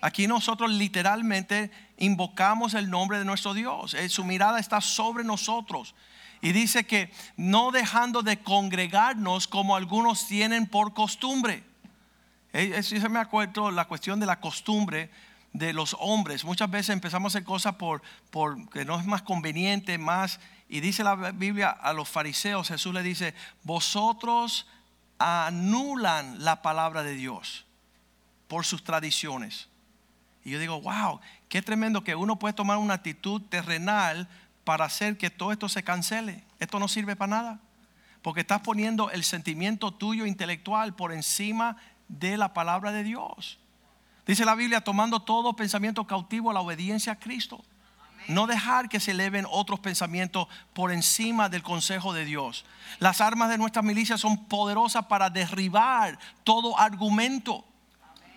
Aquí nosotros literalmente invocamos el nombre de nuestro Dios. Eh, su mirada está sobre nosotros. Y dice que no dejando de congregarnos como algunos tienen por costumbre. Eso se me acuerdo la cuestión de la costumbre de los hombres. Muchas veces empezamos a hacer cosas por, por que no es más conveniente, más. Y dice la Biblia a los fariseos, Jesús le dice, vosotros anulan la palabra de Dios por sus tradiciones. Y yo digo, wow, qué tremendo que uno puede tomar una actitud terrenal para hacer que todo esto se cancele. Esto no sirve para nada. Porque estás poniendo el sentimiento tuyo intelectual por encima de la palabra de Dios. Dice la Biblia, tomando todo pensamiento cautivo a la obediencia a Cristo. No dejar que se eleven otros pensamientos por encima del consejo de Dios. Las armas de nuestra milicia son poderosas para derribar todo argumento.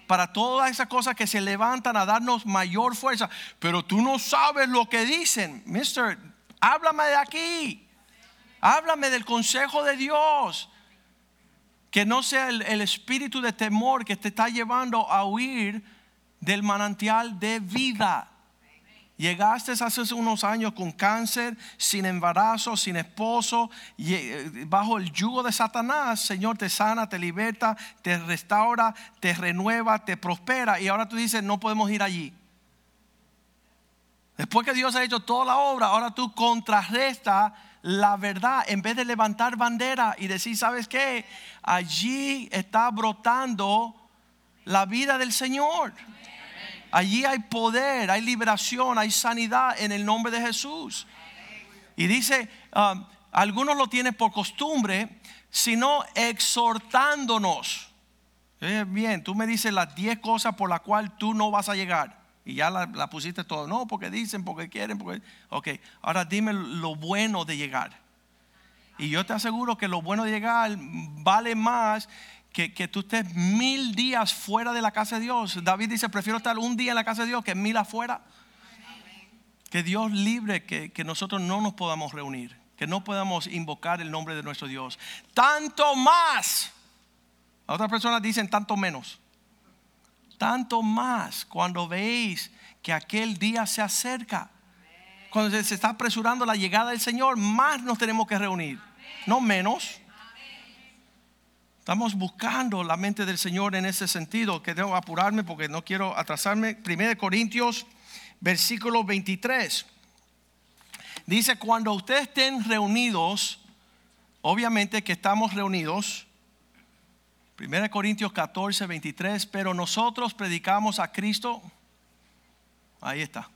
Para todas esas cosas que se levantan a darnos mayor fuerza. Pero tú no sabes lo que dicen. Mister, háblame de aquí. Háblame del consejo de Dios. Que no sea el, espíritu de temor que te está llevando a huir del manantial de vida. Llegaste hace unos años con cáncer, sin embarazo, sin esposo, eh, bajo el yugo de Satanás. Señor te sana, te liberta, te restaura, te renueva, te prospera. Y ahora tú dices, no podemos ir allí. Después que Dios ha hecho toda la obra, ahora tú contrarrestas la verdad en vez de levantar bandera y decir, ¿sabes qué? Allí está brotando la vida del Señor. Allí hay poder, hay liberación, hay sanidad en el nombre de Jesús. Y dice, um, algunos lo tienen por costumbre, sino exhortándonos. Eh, bien, tú me dices las 10 cosas por las cuales tú no vas a llegar. Y ya la, pusiste todo. No, porque dicen, porque quieren, porque... Ok, ahora dime lo bueno de llegar. Y yo te aseguro que lo bueno de llegar vale más que, tú estés mil días fuera de la casa de Dios. David dice, prefiero estar un día en la casa de Dios que mil afuera. Que Dios libre que, que nosotros no nos podamos reunir, que no podamos invocar el nombre de nuestro Dios. Tanto más. Otras personas dicen tanto menos tanto más cuando veis que aquel día se acerca. Cuando se está apresurando la llegada del Señor, más nos tenemos que reunir, no menos. Estamos buscando la mente del Señor en ese sentido, que debo apurarme porque no quiero atrasarme. 1 Corintios, versículo 23. Dice, cuando ustedes estén reunidos, obviamente que estamos reunidos, 1 Corintios 14, 23, pero nosotros predicamos a Cristo. Ahí está.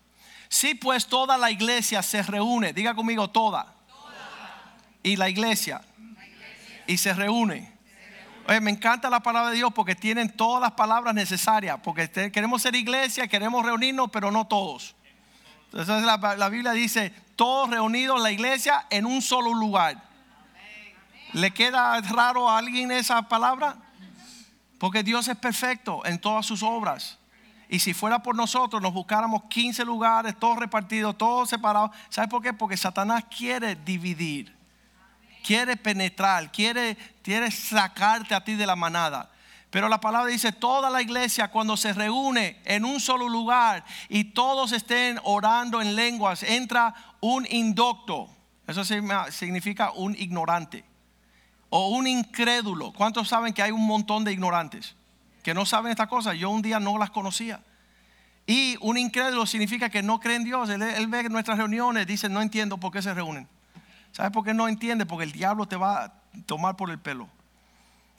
Si pues toda la iglesia se reúne, diga conmigo toda. Y la iglesia. Y se reúne. Oye, me encanta la palabra de Dios porque tienen todas las palabras necesarias. Porque queremos ser iglesia, queremos reunirnos, pero no todos. Entonces la, Biblia dice, todos reunidos en la iglesia en un solo lugar. ¿Le queda raro a alguien esa palabra? Porque Dios es perfecto en todas sus obras. Y si fuera por nosotros, nos buscáramos 15 lugares, todos repartidos, todos separados. ¿Sabes por qué? Porque Satanás quiere dividir, quiere penetrar, quiere, quiere sacarte a ti de la manada. Pero la palabra dice, toda la iglesia cuando se reúne en un solo lugar y todos estén orando en lenguas, entra un indocto. Eso significa un ignorante o un incrédulo. ¿Cuántos saben que hay un montón de ignorantes que no saben esta cosa? Yo un día no las conocía. Y un incrédulo significa que no cree en Dios. Él, ve nuestras reuniones, dice, no entiendo por qué se reúnen. ¿Sabes por qué no entiende? Porque el diablo te va a tomar por el pelo.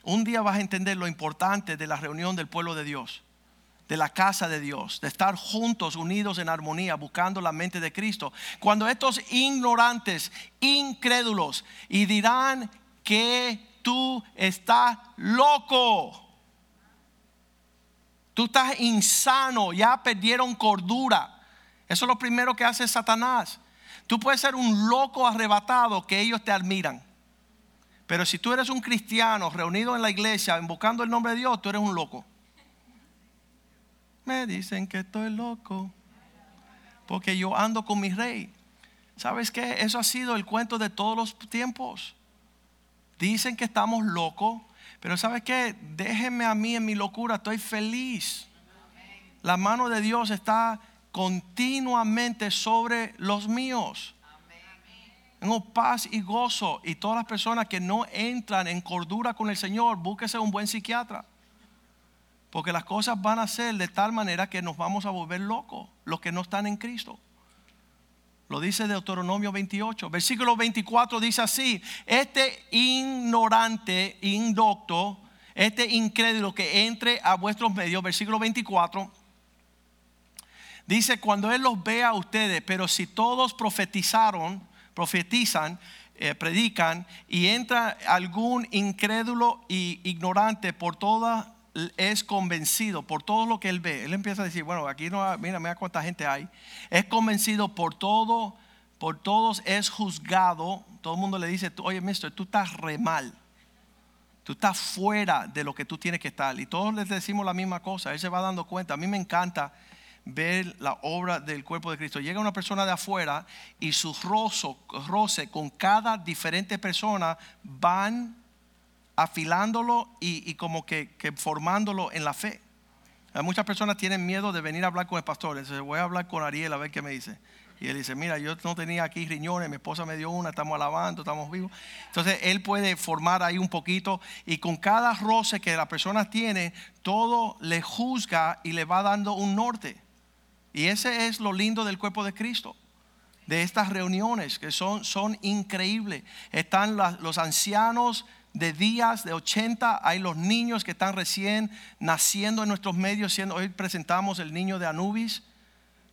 Un día vas a entender lo importante de la reunión del pueblo de Dios, de la casa de Dios, de estar juntos, unidos en armonía, buscando la mente de Cristo. Cuando estos ignorantes, incrédulos, y dirán que tú estás loco. Tú estás insano, ya perdieron cordura. Eso es lo primero que hace Satanás. Tú puedes ser un loco arrebatado que ellos te admiran. Pero si tú eres un cristiano reunido en la iglesia invocando el nombre de Dios, tú eres un loco. Me dicen que estoy loco porque yo ando con mi rey. ¿Sabes qué? Eso ha sido el cuento de todos los tiempos. Dicen que estamos locos, pero ¿sabes qué? Déjenme a mí en mi locura, estoy feliz. La mano de Dios está continuamente sobre los míos. Tengo paz y gozo. Y todas las personas que no entran en cordura con el Señor, búsquese un buen psiquiatra. Porque las cosas van a ser de tal manera que nos vamos a volver locos, los que no están en Cristo. Lo dice Deuteronomio 28. Versículo 24 dice así, este ignorante, indocto, este incrédulo que entre a vuestros medios, versículo 24, dice, cuando Él los vea a ustedes, pero si todos profetizaron, profetizan, eh, predican y entra algún incrédulo y ignorante por toda es convencido por todo lo que él ve. Él empieza a decir, bueno, aquí no, mira, mira cuánta gente hay. Es convencido por todo, por todos es juzgado. Todo el mundo le dice, oye, mister, tú estás re mal. Tú estás fuera de lo que tú tienes que estar. Y todos les decimos la misma cosa. Él se va dando cuenta. A mí me encanta ver la obra del cuerpo de Cristo. Llega una persona de afuera y su roce con cada diferente persona van afilándolo y, como que, formándolo en la fe. muchas personas tienen miedo de venir a hablar con el pastor. Entonces voy a hablar con Ariel a ver qué me dice. Y él dice, mira, yo no tenía aquí riñones, mi esposa me dio una, estamos alabando, estamos vivos. Entonces él puede formar ahí un poquito y con cada roce que la persona tiene, todo le juzga y le va dando un norte. Y ese es lo lindo del cuerpo de Cristo, de estas reuniones que son, son increíbles. Están los ancianos de días, de 80, hay los niños que están recién naciendo en nuestros medios, hoy presentamos el niño de Anubis.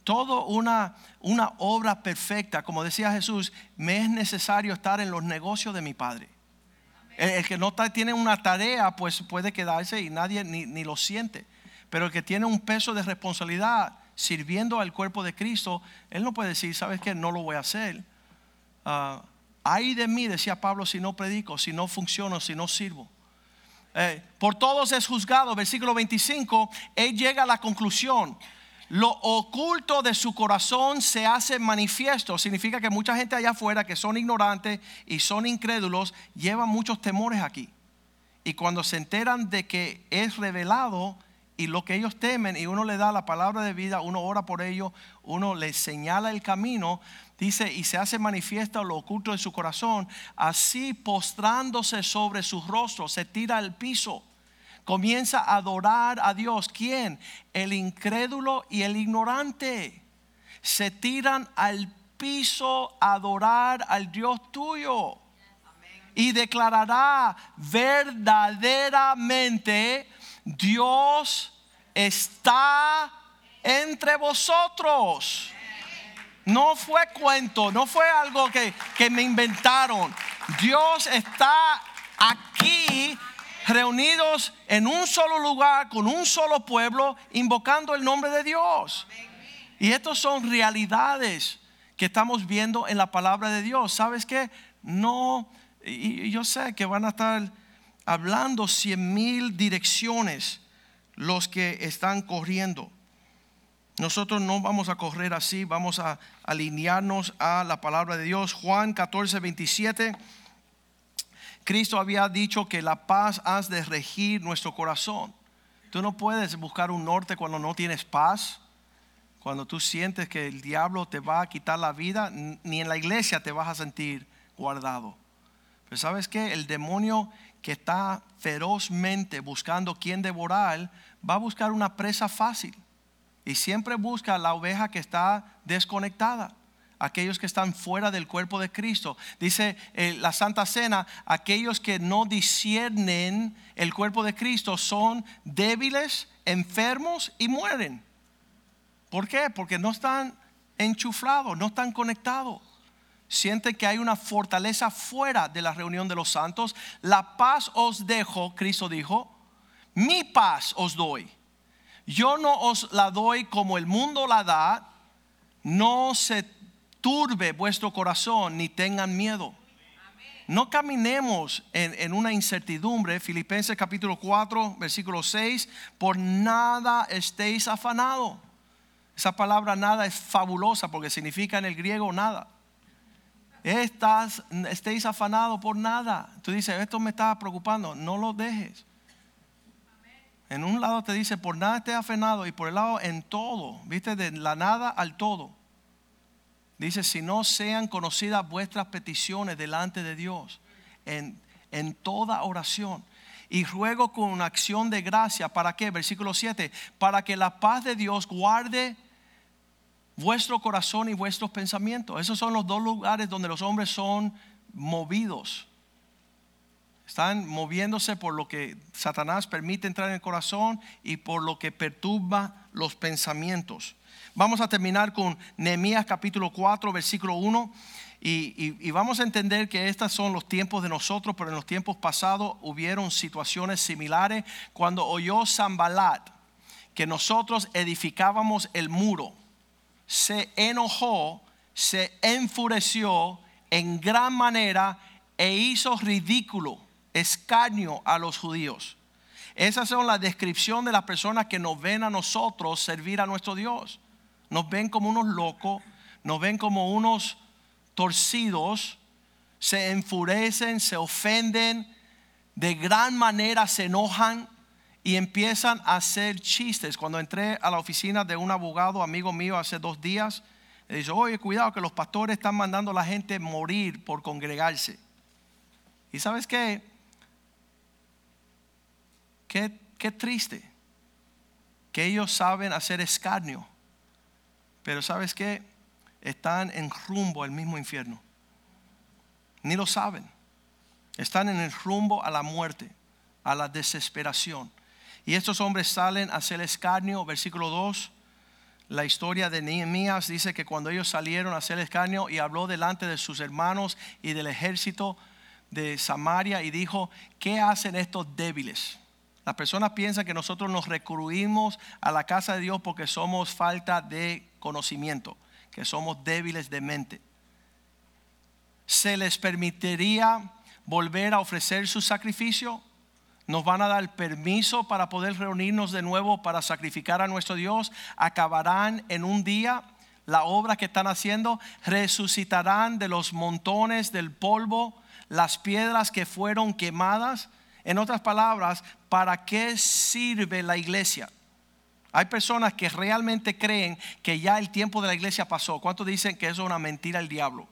Todo una, una obra perfecta, como decía Jesús, me es necesario estar en los negocios de mi Padre. El, que no tiene una tarea, pues puede quedarse y nadie ni, lo siente. Pero el que tiene un peso de responsabilidad sirviendo al cuerpo de Cristo, él no puede decir, ¿sabes qué? No lo voy a hacer. Uh, Ay de mí, decía Pablo, si no predico, si no funciono, si no sirvo. Eh, por todos es juzgado, versículo 25, él llega a la conclusión. Lo oculto de su corazón se hace manifiesto. Significa que mucha gente allá afuera que son ignorantes y son incrédulos llevan muchos temores aquí. Y cuando se enteran de que es revelado y lo que ellos temen y uno le da la palabra de vida, uno ora por ellos, uno les señala el camino, Dice, y se hace manifiesto lo oculto de su corazón, así postrándose sobre su rostro, se tira al piso, comienza a adorar a Dios. ¿Quién? El incrédulo y el ignorante. Se tiran al piso a adorar al Dios tuyo. Y declarará verdaderamente, Dios está entre vosotros. No fue cuento, no fue algo que, me inventaron. Dios está aquí reunidos en un solo lugar, con un solo pueblo, invocando el nombre de Dios. Y estas son realidades que estamos viendo en la palabra de Dios. ¿Sabes qué? No, y yo sé que van a estar hablando cien mil direcciones los que están corriendo. Nosotros no vamos a correr así, vamos a alinearnos a la palabra de Dios. Juan 14, 27. Cristo había dicho que la paz has de regir nuestro corazón. Tú no puedes buscar un norte cuando no tienes paz, cuando tú sientes que el diablo te va a quitar la vida, ni en la iglesia te vas a sentir guardado. Pero sabes que el demonio que está ferozmente buscando quien devorar, va a buscar una presa fácil y siempre busca la oveja que está desconectada aquellos que están fuera del cuerpo de Cristo. Dice eh, la Santa Cena, aquellos que no disciernen el cuerpo de Cristo son débiles, enfermos y mueren. ¿Por qué? Porque no están enchuflados, no están conectados. Sienten que hay una fortaleza fuera de la reunión de los santos. La paz os dejo, Cristo dijo, mi paz os doy. yo no os la doy como el mundo la da, no se turbe vuestro corazón ni tengan miedo. No caminemos en, en, una incertidumbre. Filipenses capítulo 4, versículo 6. Por nada estéis afanados. Esa palabra nada es fabulosa porque significa en el griego nada. Estás, estéis afanados por nada. Tú dices, esto me está preocupando. No lo dejes. En un lado te dice, por nada estés afanado. Y por el lado, en todo. Viste, de la nada al todo. Dice, si no sean conocidas vuestras peticiones delante de Dios en, en toda oración. Y ruego con una acción de gracia, ¿para qué? Versículo 7, para que la paz de Dios guarde vuestro corazón y vuestros pensamientos. Esos son los dos lugares donde los hombres son movidos. Están moviéndose por lo que Satanás permite entrar en el corazón y por lo que perturba los pensamientos. Vamos a terminar con Nehemías capítulo 4, versículo 1. Y, vamos a entender que estos son los tiempos de nosotros, pero en los tiempos pasados hubieron situaciones similares. Cuando oyó Zambalat que nosotros edificábamos el muro, se enojó, se enfureció en gran manera e hizo ridículo, escarnio a los judíos. Esas son la descripción de las personas que nos ven a nosotros servir a nuestro Dios nos ven como unos locos, nos ven como unos torcidos, se enfurecen, se ofenden, de gran manera se enojan y empiezan a hacer chistes. Cuando entré a la oficina de un abogado amigo mío hace dos días, le dice, oye, cuidado que los pastores están mandando a la gente morir por congregarse. ¿Y sabes qué? Qué, qué triste que ellos saben hacer escarnio pero sabes que están en rumbo al mismo infierno. Ni lo saben. Están en el rumbo a la muerte, a la desesperación. Y estos hombres salen a hacer escarnio, versículo 2. La historia de Nehemías dice que cuando ellos salieron a hacer escarnio y habló delante de sus hermanos y del ejército de Samaria y dijo, ¿qué hacen estos débiles? Las personas piensan que nosotros nos recurrimos a la casa de Dios porque somos falta de conocimiento, que somos débiles de mente. ¿Se les permitiría volver a ofrecer su sacrificio? ¿Nos van a dar permiso para poder reunirnos de nuevo para sacrificar a nuestro Dios? ¿Acabarán en un día la obra que están haciendo? ¿Resucitarán de los montones del polvo las piedras que fueron quemadas? En otras palabras, ¿para qué sirve la iglesia? Hay personas que realmente creen que ya el tiempo de la iglesia pasó. ¿Cuántos dicen que eso es una mentira del diablo?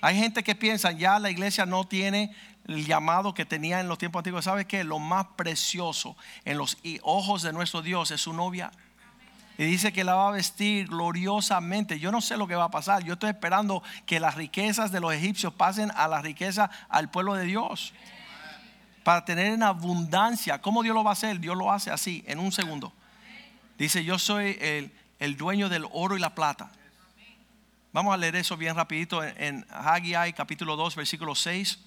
Hay gente que piensa ya la iglesia no tiene el llamado que tenía en los tiempos antiguos. ¿Sabe qué? Lo más precioso en los ojos de nuestro Dios es su novia. Y dice que la va a vestir gloriosamente. Yo no sé lo que va a pasar. Yo estoy esperando que las riquezas de los egipcios pasen a la riqueza al pueblo de Dios para tener en abundancia. ¿Cómo Dios lo va a hacer? Dios lo hace así, en un segundo. Dice, yo soy el, dueño del oro y la plata. Vamos a leer eso bien rapidito en, en Haggai capítulo 2, versículo 6.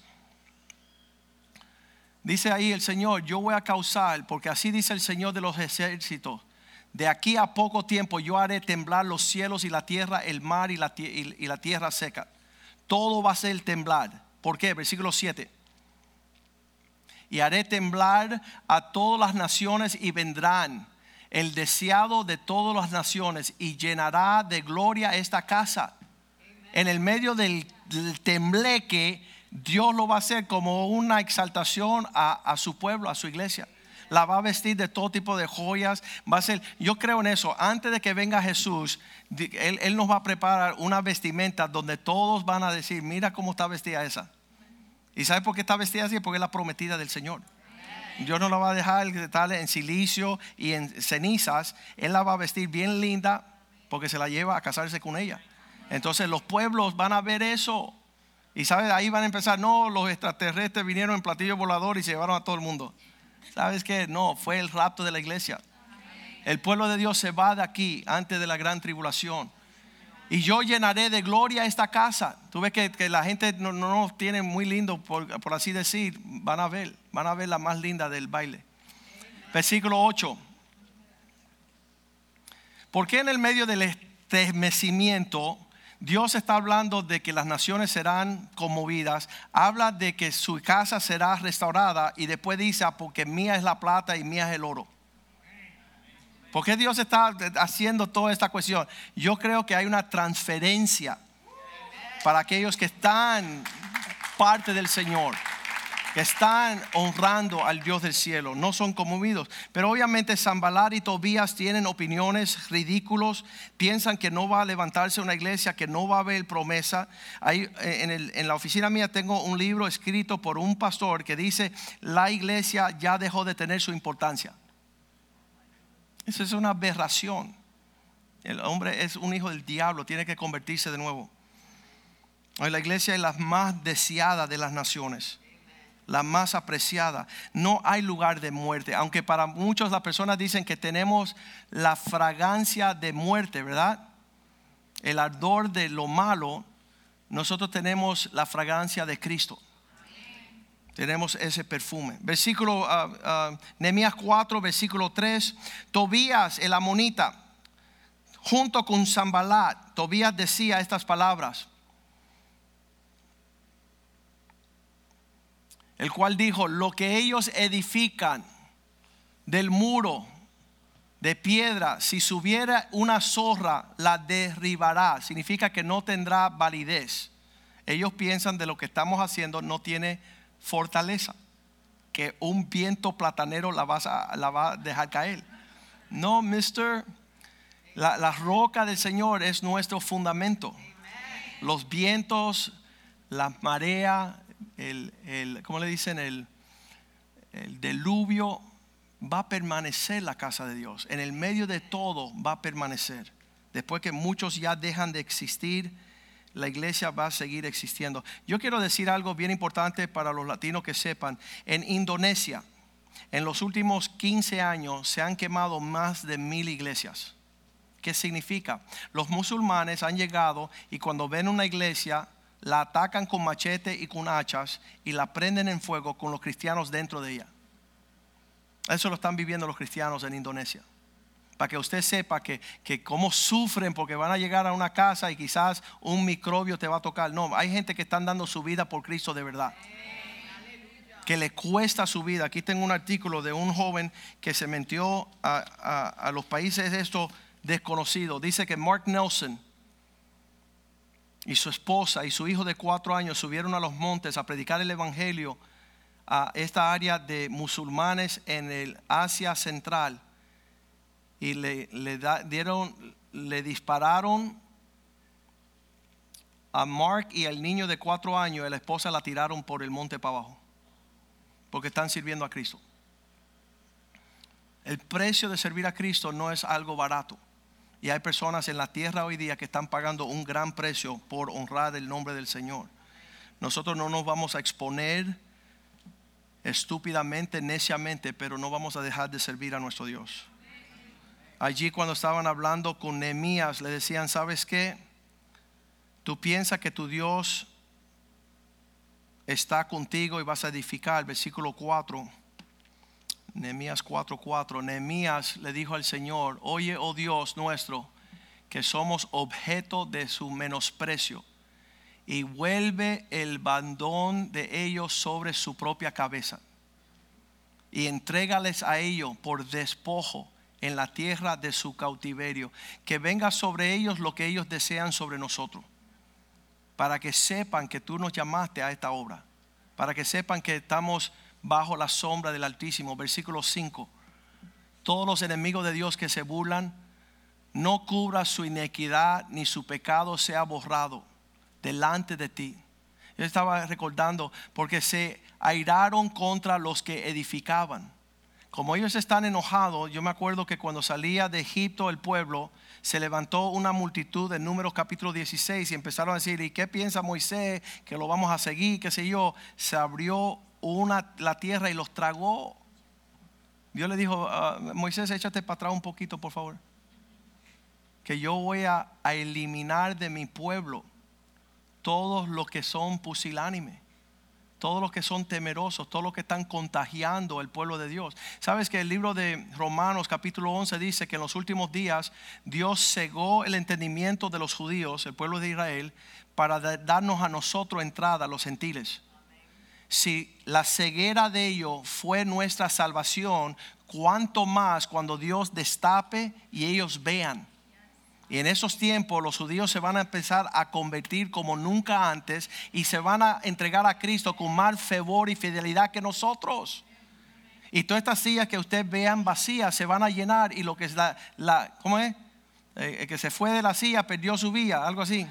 Dice ahí el Señor, yo voy a causar, porque así dice el Señor de los ejércitos, de aquí a poco tiempo yo haré temblar los cielos y la tierra, el mar y la, tierra seca. Todo va a ser temblar. ¿Por qué? Versículo 7 y haré temblar a todas las naciones y vendrán el deseado de todas las naciones y llenará de gloria esta casa. En el medio del, tembleque, Dios lo va a hacer como una exaltación a, su pueblo, a su iglesia la va a vestir de todo tipo de joyas. Va a ser, yo creo en eso. Antes de que venga Jesús, él, nos va a preparar una vestimenta donde todos van a decir, mira cómo está vestida esa. ¿Y sabe por qué está vestida así? Porque es la prometida del Señor. Dios no la va a dejar en silicio y en cenizas. Él la va a vestir bien linda porque se la lleva a casarse con ella. Entonces los pueblos van a ver eso. Y sabes, ahí van a empezar, no, los extraterrestres vinieron en platillo volador y se llevaron a todo el mundo. ¿Sabes qué? No, fue el rapto de la iglesia. El pueblo de Dios se va de aquí antes de la gran tribulación y yo llenaré de gloria esta casa. Tú ves que, la gente no, nos tiene muy lindo, por, así decir. Van a ver, van a ver la más linda del baile. Versículo 8. ¿Por qué en el medio del estremecimiento Dios está hablando de que las naciones serán conmovidas, habla de que su casa será restaurada y después dice, ah, porque mía es la plata y mía es el oro. ¿Por qué Dios está haciendo toda esta cuestión? Yo creo que hay una transferencia para aquellos que están parte del Señor están honrando al Dios del cielo, no son conmovidos. Pero obviamente Zambalar y Tobías tienen opiniones ridículos, piensan que no va a levantarse una iglesia, que no va a haber promesa. Ahí eh, en, la oficina mía tengo un libro escrito por un pastor que dice, la iglesia ya dejó de tener su importancia. Eso es una aberración. El hombre es un hijo del diablo, tiene que convertirse de nuevo. Hoy la iglesia es la más deseada de las naciones la más apreciada. No hay lugar de muerte, aunque para muchos las personas dicen que tenemos la fragancia de muerte, ¿verdad? El ardor de lo malo, nosotros tenemos la fragancia de Cristo. Tenemos ese perfume. Versículo, uh, 4, versículo 3. Tobías, el amonita, junto con Zambalat, Tobías decía estas palabras. El cual dijo, lo que ellos edifican del muro de piedra, si subiera una zorra, la derribará. Significa que no tendrá validez. Ellos piensan de lo que estamos haciendo no tiene fortaleza, que un viento platanero la, va a dejar caer. No, mister, la, la roca del Señor es nuestro fundamento. Los vientos, la marea, el, el ¿cómo le dicen? El, el deluvio va a permanecer la casa de Dios. En el medio de todo va a permanecer. Después que muchos ya dejan de existir, la iglesia va a seguir existiendo. Yo quiero decir algo bien importante para los latinos que sepan. En Indonesia, en los últimos 15 años se han quemado más de mil iglesias. ¿Qué significa? Los musulmanes han llegado y cuando ven una iglesia la atacan con machete y con hachas y la prenden en fuego con los cristianos dentro de ella. Eso lo están viviendo los cristianos en Indonesia. Para que usted sepa que, que cómo sufren porque van a llegar a una casa y quizás un microbio te va a tocar. No, hay gente que están dando su vida por Cristo de verdad. Que le cuesta su vida. Aquí tengo un artículo de un joven que se metió a, a los países estos desconocidos. Dice que Mark Nelson y su esposa y su hijo de cuatro años subieron a los montes a predicar el Evangelio a esta área de musulmanes en el Asia Central y le, dieron, le dispararon a Mark y al niño de cuatro años y la esposa la tiraron por el monte para abajo porque están sirviendo a Cristo. El precio de servir a Cristo no es algo barato. Y hay personas en la tierra hoy día que están pagando un gran precio por honrar el nombre del Señor. Nosotros no nos vamos a exponer estúpidamente, neciamente, pero no vamos a dejar de servir a nuestro Dios. Allí cuando estaban hablando con Nehemías, le decían, ¿sabes qué? Tú piensas que tu Dios está contigo y vas a edificar, versículo 4 Nehemías 4:4. Nehemías le dijo al Señor, oye, oh Dios nuestro, que somos objeto de su menosprecio, y vuelve el bandón de ellos sobre su propia cabeza, y entrégales a ellos por despojo en la tierra de su cautiverio, que venga sobre ellos lo que ellos desean sobre nosotros, para que sepan que tú nos llamaste a esta obra, para que sepan que estamos bajo la sombra del Altísimo. Versículo 5. Todos los enemigos de Dios que se burlan, no cubra su inequidad ni su pecado sea borrado delante de ti. Yo estaba recordando porque se airaron contra los que edificaban. Como ellos están enojados, yo me acuerdo que cuando salía de Egipto el pueblo, se levantó una multitud en números capítulo 16 y empezaron a decir, ¿y qué piensa Moisés? Que lo vamos a seguir, qué sé yo. Se abrió una, la tierra y los tragó. Dios le dijo, ah, Moisés, échate para atrás un poquito, por favor. Que yo voy a, eliminar de mi pueblo todos los que son pusilánimes, todos los que son temerosos, todos los que están contagiando el pueblo de Dios. Sabes que el libro de Romanos capítulo 11 dice que en los últimos días Dios cegó el entendimiento de los judíos, el pueblo de Israel, para darnos a nosotros entrada, los gentiles. Si la ceguera de ellos fue nuestra salvación, cuánto más cuando Dios destape y ellos vean. Y en esos tiempos los judíos se van a empezar a convertir como nunca antes y se van a entregar a Cristo con más fervor y fidelidad que nosotros. Y todas estas sillas que ustedes vean vacías se van a llenar y lo que es la, la ¿cómo es? Eh, el que se fue de la silla perdió su vía, algo así.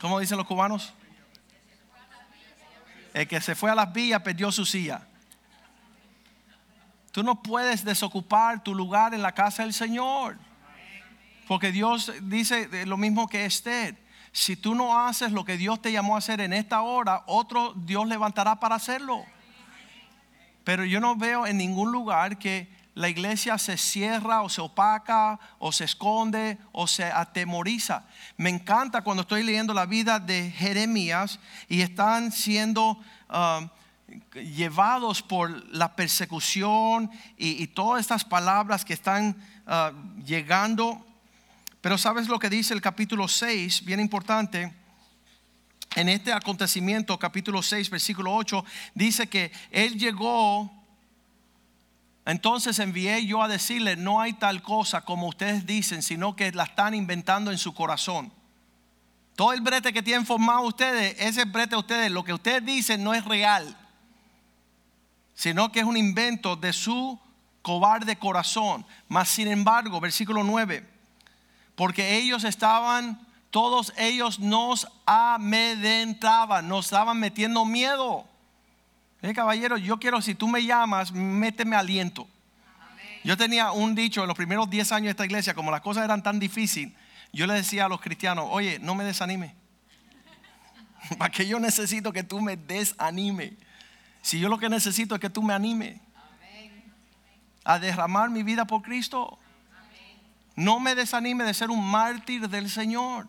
¿Cómo dicen los cubanos? El que se fue a las vías perdió su silla. Tú no puedes desocupar tu lugar en la casa del Señor. Porque Dios dice lo mismo que Esther. Si tú no haces lo que Dios te llamó a hacer en esta hora, otro Dios levantará para hacerlo. Pero yo no veo en ningún lugar que la iglesia se cierra o se opaca o se esconde o se atemoriza. Me encanta cuando estoy leyendo la vida de Jeremías y están siendo um, llevados por la persecución y, todas estas palabras que están uh, llegando pero ¿sabes lo que dice el capítulo 6? Bien importante. En este acontecimiento, capítulo 6, versículo 8, dice que Él llegó, entonces envié yo a decirle, no hay tal cosa como ustedes dicen, sino que la están inventando en su corazón. Todo el brete que tienen formado ustedes, ese brete de ustedes, lo que ustedes dicen no es real, sino que es un invento de su cobarde corazón. Mas sin embargo, versículo 9 porque ellos estaban, todos ellos nos amedrentaban, nos estaban metiendo miedo. Eh, caballero, yo quiero, si tú me llamas, méteme aliento. Yo tenía un dicho en los primeros 10 años de esta iglesia, como las cosas eran tan difíciles, yo le decía a los cristianos, oye, no me desanime. ¿Para qué yo necesito que tú me desanime? Si yo lo que necesito es que tú me anime a derramar mi vida por Cristo. No me desanime de ser un mártir del Señor.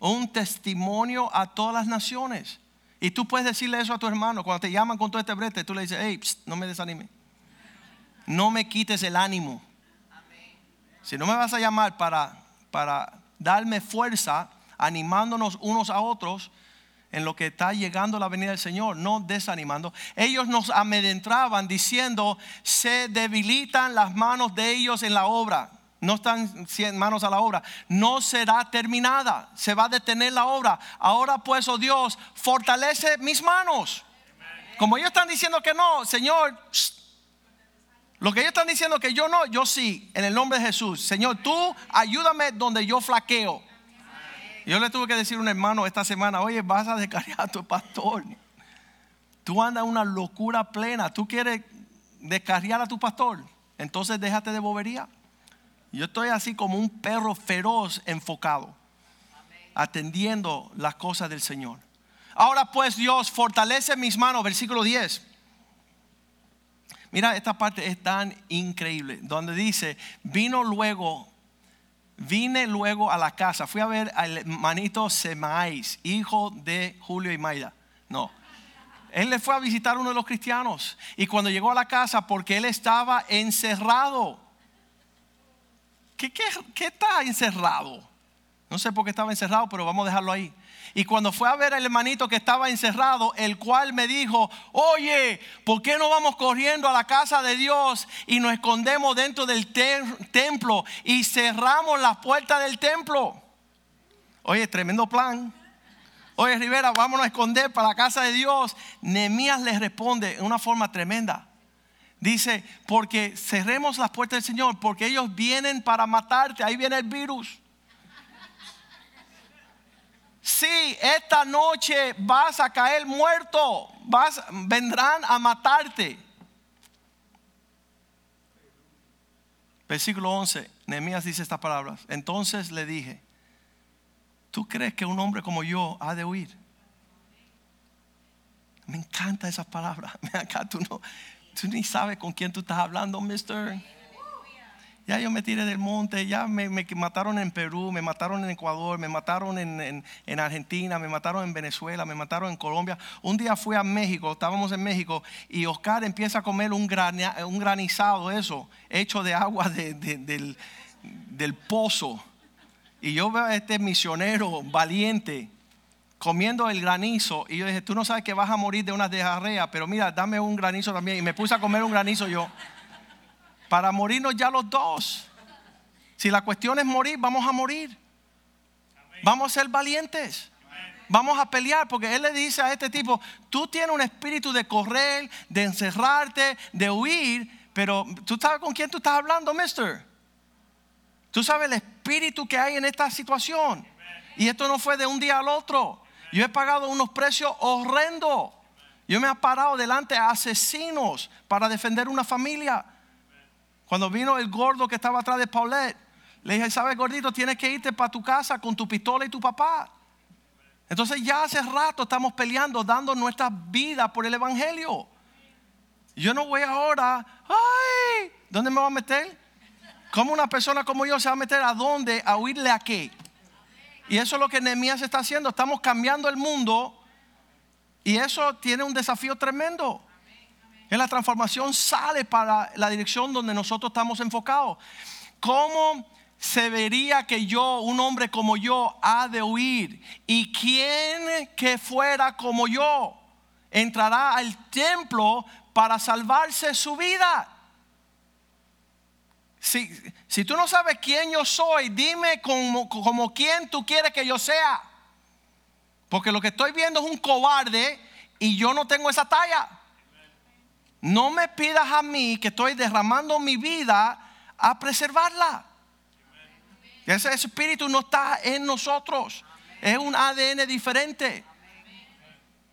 Un testimonio a todas las naciones. Y tú puedes decirle eso a tu hermano. Cuando te llaman con todo este brete, tú le dices, hey, no me desanime. No me quites el ánimo. Si no me vas a llamar para, para darme fuerza, animándonos unos a otros en lo que está llegando la venida del Señor, no desanimando. Ellos nos amedrentaban diciendo, se debilitan las manos de ellos en la obra no están manos a la obra, no será terminada, se va a detener la obra. Ahora pues, oh Dios, fortalece mis manos. Como ellos están diciendo que no, Señor, lo que ellos están diciendo que yo no, yo sí, en el nombre de Jesús. Señor, tú ayúdame donde yo flaqueo. Yo le tuve que decir a un hermano esta semana, oye, vas a descargar a tu pastor. Tú andas una locura plena, tú quieres descarriar a tu pastor, entonces déjate de bobería. Yo estoy así como un perro feroz enfocado, atendiendo las cosas del Señor. Ahora pues Dios fortalece mis manos, versículo 10. Mira, esta parte es tan increíble, donde dice, vino luego, vine luego a la casa, fui a ver al hermanito Semáis, hijo de Julio y Maida. No, él le fue a visitar a uno de los cristianos y cuando llegó a la casa, porque él estaba encerrado, ¿Qué, está encerrado? No sé por qué estaba encerrado, pero vamos a dejarlo ahí. Y cuando fue a ver al hermanito que estaba encerrado, el cual me dijo, oye, ¿por qué no vamos corriendo a la casa de Dios y nos escondemos dentro del templo y cerramos las puertas del templo? Oye, tremendo plan. Oye, Rivera, vámonos a esconder para la casa de Dios. Nemías le responde en una forma tremenda. Dice, porque cerremos las puertas del Señor, porque ellos vienen para matarte. Ahí viene el virus. Sí, esta noche vas a caer muerto. Vas, vendrán a matarte. Versículo 11, Nehemías dice estas palabras. Entonces le dije, ¿tú crees que un hombre como yo ha de huir? Me encanta esas palabras. Acá tú no, Tú ni sabes con quién tú estás hablando, mister. Ya yo me tiré del monte, ya me, me mataron en Perú, me mataron en Ecuador, me mataron en, en- en Argentina, me mataron en Venezuela, me mataron en Colombia. Un día fui a México, estábamos en México, y Oscar empieza a comer un, grana- un granizado, eso, hecho de agua de- del, del pozo. Y yo veo a este misionero valiente comiendo el granizo. Y yo dije, tú no sabes que vas a morir de una diarrea, pero mira, dame un granizo también. Y me puse a comer un granizo yo. Para morirnos ya los dos. Si la cuestión es morir, vamos a morir. Vamos a ser valientes. Vamos a pelear porque él le dice a este tipo, tú tienes un espíritu de correr, de encerrarte, de huir, pero tú sabes con quién tú estás hablando, mister. Tú sabes el espíritu que hay en esta situación. Y esto no fue de un día al otro. Yo he pagado unos precios horrendos. Yo me he parado delante a asesinos para defender una familia. Cuando vino el gordo que estaba atrás de Paulette, le dije, ¿sabes, gordito? Tienes que irte para tu casa con tu pistola y tu papá. Entonces ya hace rato estamos peleando, dando nuestras vidas por el Evangelio. Yo no voy ahora, ay, ¿dónde me voy a meter? ¿Cómo una persona como yo se va a meter a dónde? ¿A huirle a qué? Y eso es lo que Nehemías está haciendo. Estamos cambiando el mundo y eso tiene un desafío tremendo. En la transformación sale para la dirección donde nosotros estamos enfocados. ¿Cómo se vería que yo, un hombre como yo, ha de huir? ¿Y quién que fuera como yo entrará al templo para salvarse su vida? Si, si tú no sabes quién yo soy, dime como, como quién tú quieres que yo sea. Porque lo que estoy viendo es un cobarde y yo no tengo esa talla. No me pidas a mí que estoy derramando mi vida a preservarla. Ese espíritu no está en nosotros. Es un ADN diferente.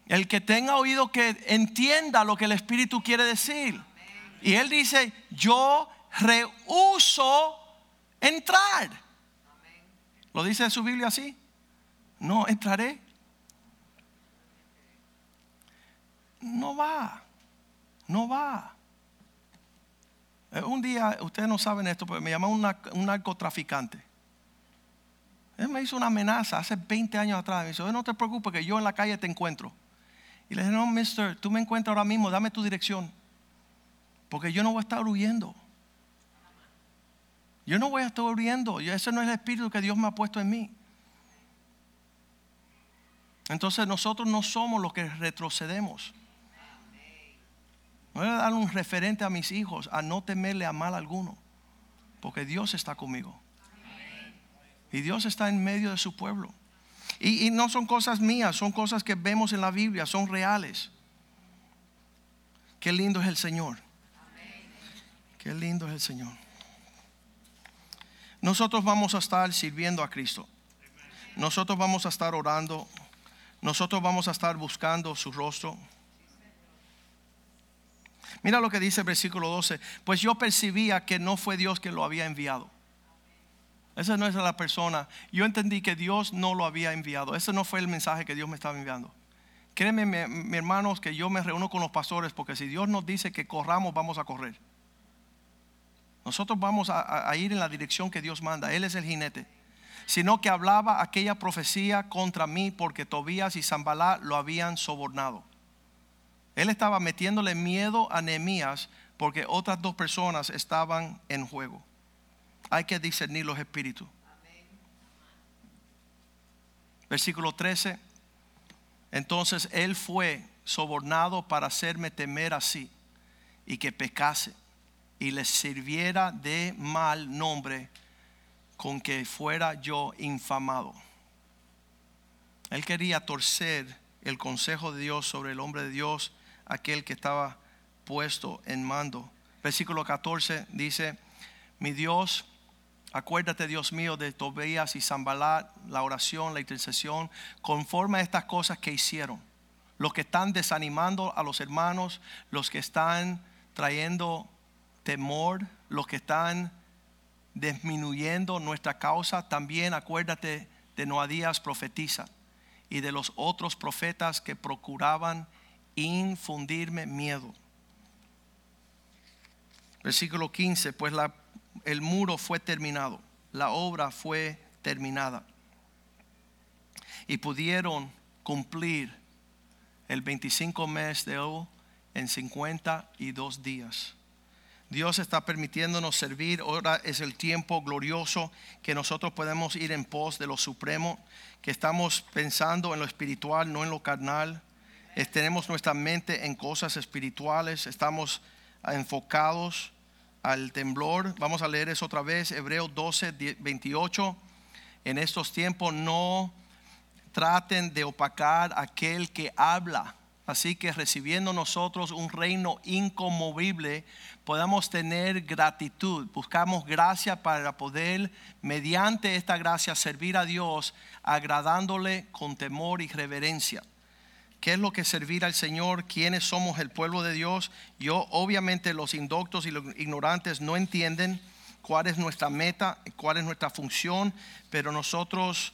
El que tenga oído que entienda lo que el espíritu quiere decir. Y él dice, yo rehuso entrar. ¿Lo dice su Biblia así? No entraré. No va. No va. Eh, Un día, ustedes no saben esto, pero me llamó un narcotraficante. Él me hizo una amenaza hace 20 años atrás. Me "Oye, no te preocupes que yo en la calle te encuentro. Y le dije, no, mister, tú me encuentras ahora mismo, dame tu dirección. Porque yo no voy a estar huyendo. Yo no voy a estar. Yo- Ese no es el espíritu que Dios me ha puesto en mí. Entonces nosotros no somos los que retrocedemos. Voy a dar un referente a mis hijos a no temerle a mal alguno. Porque Dios está conmigo. Y Dios está en medio de su pueblo. Y, y no son cosas mías, son cosas que vemos en la Biblia, son reales. Qué lindo es el Señor. Qué lindo es el Señor. Nosotros vamos a estar sirviendo a Cristo. Nosotros vamos a estar orando. Nosotros vamos a estar buscando su rostro. Mira lo que dice el versículo 12. Pues yo percibía que no fue Dios que lo había enviado. Esa no es la persona. Yo entendí que Dios no lo había enviado. Ese no fue el mensaje que Dios me estaba enviando. Créeme, mi, mi hermanos, que yo me reúno con los pastores porque si Dios nos dice que corramos, vamos a correr. Nosotros vamos a, ir en la dirección que Dios manda. Él es el jinete. Sino que hablaba aquella profecía contra mí porque Tobías y Zambalá lo habían sobornado. Él estaba metiéndole miedo a Nehemías porque otras dos personas estaban en juego. Hay que discernir los espíritus. Versículo 13. Entonces él fue sobornado para hacerme temer así y que pecase y le sirviera de mal nombre con que fuera yo infamado. Él quería torcer el consejo de Dios sobre el hombre de Dios, aquel que estaba puesto en mando. Versículo 14 dice, mi Dios, acuérdate Dios mío de Tobías y Zambalat, la oración, la intercesión, conforme a estas cosas que hicieron. Los que están desanimando a los hermanos, los que están trayendo temor, los que están disminuyendo nuestra causa, también acuérdate de Noadías profetiza y de los otros profetas que procuraban infundirme miedo. Versículo 15, pues la el muro fue terminado, la obra fue terminada. Y pudieron cumplir el 25 mes de O en 52 días. Dios está permitiéndonos servir. Ahora es el tiempo glorioso que nosotros podemos ir en pos de lo supremo, que estamos pensando en lo espiritual, no en lo carnal. tenemos nuestra mente en cosas espirituales, estamos enfocados al temblor. Vamos a leer eso otra vez, Hebreos 12, 28. En estos tiempos no traten de opacar aquel que habla. Así que recibiendo nosotros un reino inconmovible, podamos tener gratitud. Buscamos gracia para poder, mediante esta gracia, servir a Dios, agradándole con temor y reverencia. ¿Qué es lo que servir al Señor? ¿Quiénes somos el pueblo de Dios? Yo, obviamente, los indoctos y los ignorantes no entienden cuál es nuestra meta, cuál es nuestra función, pero nosotros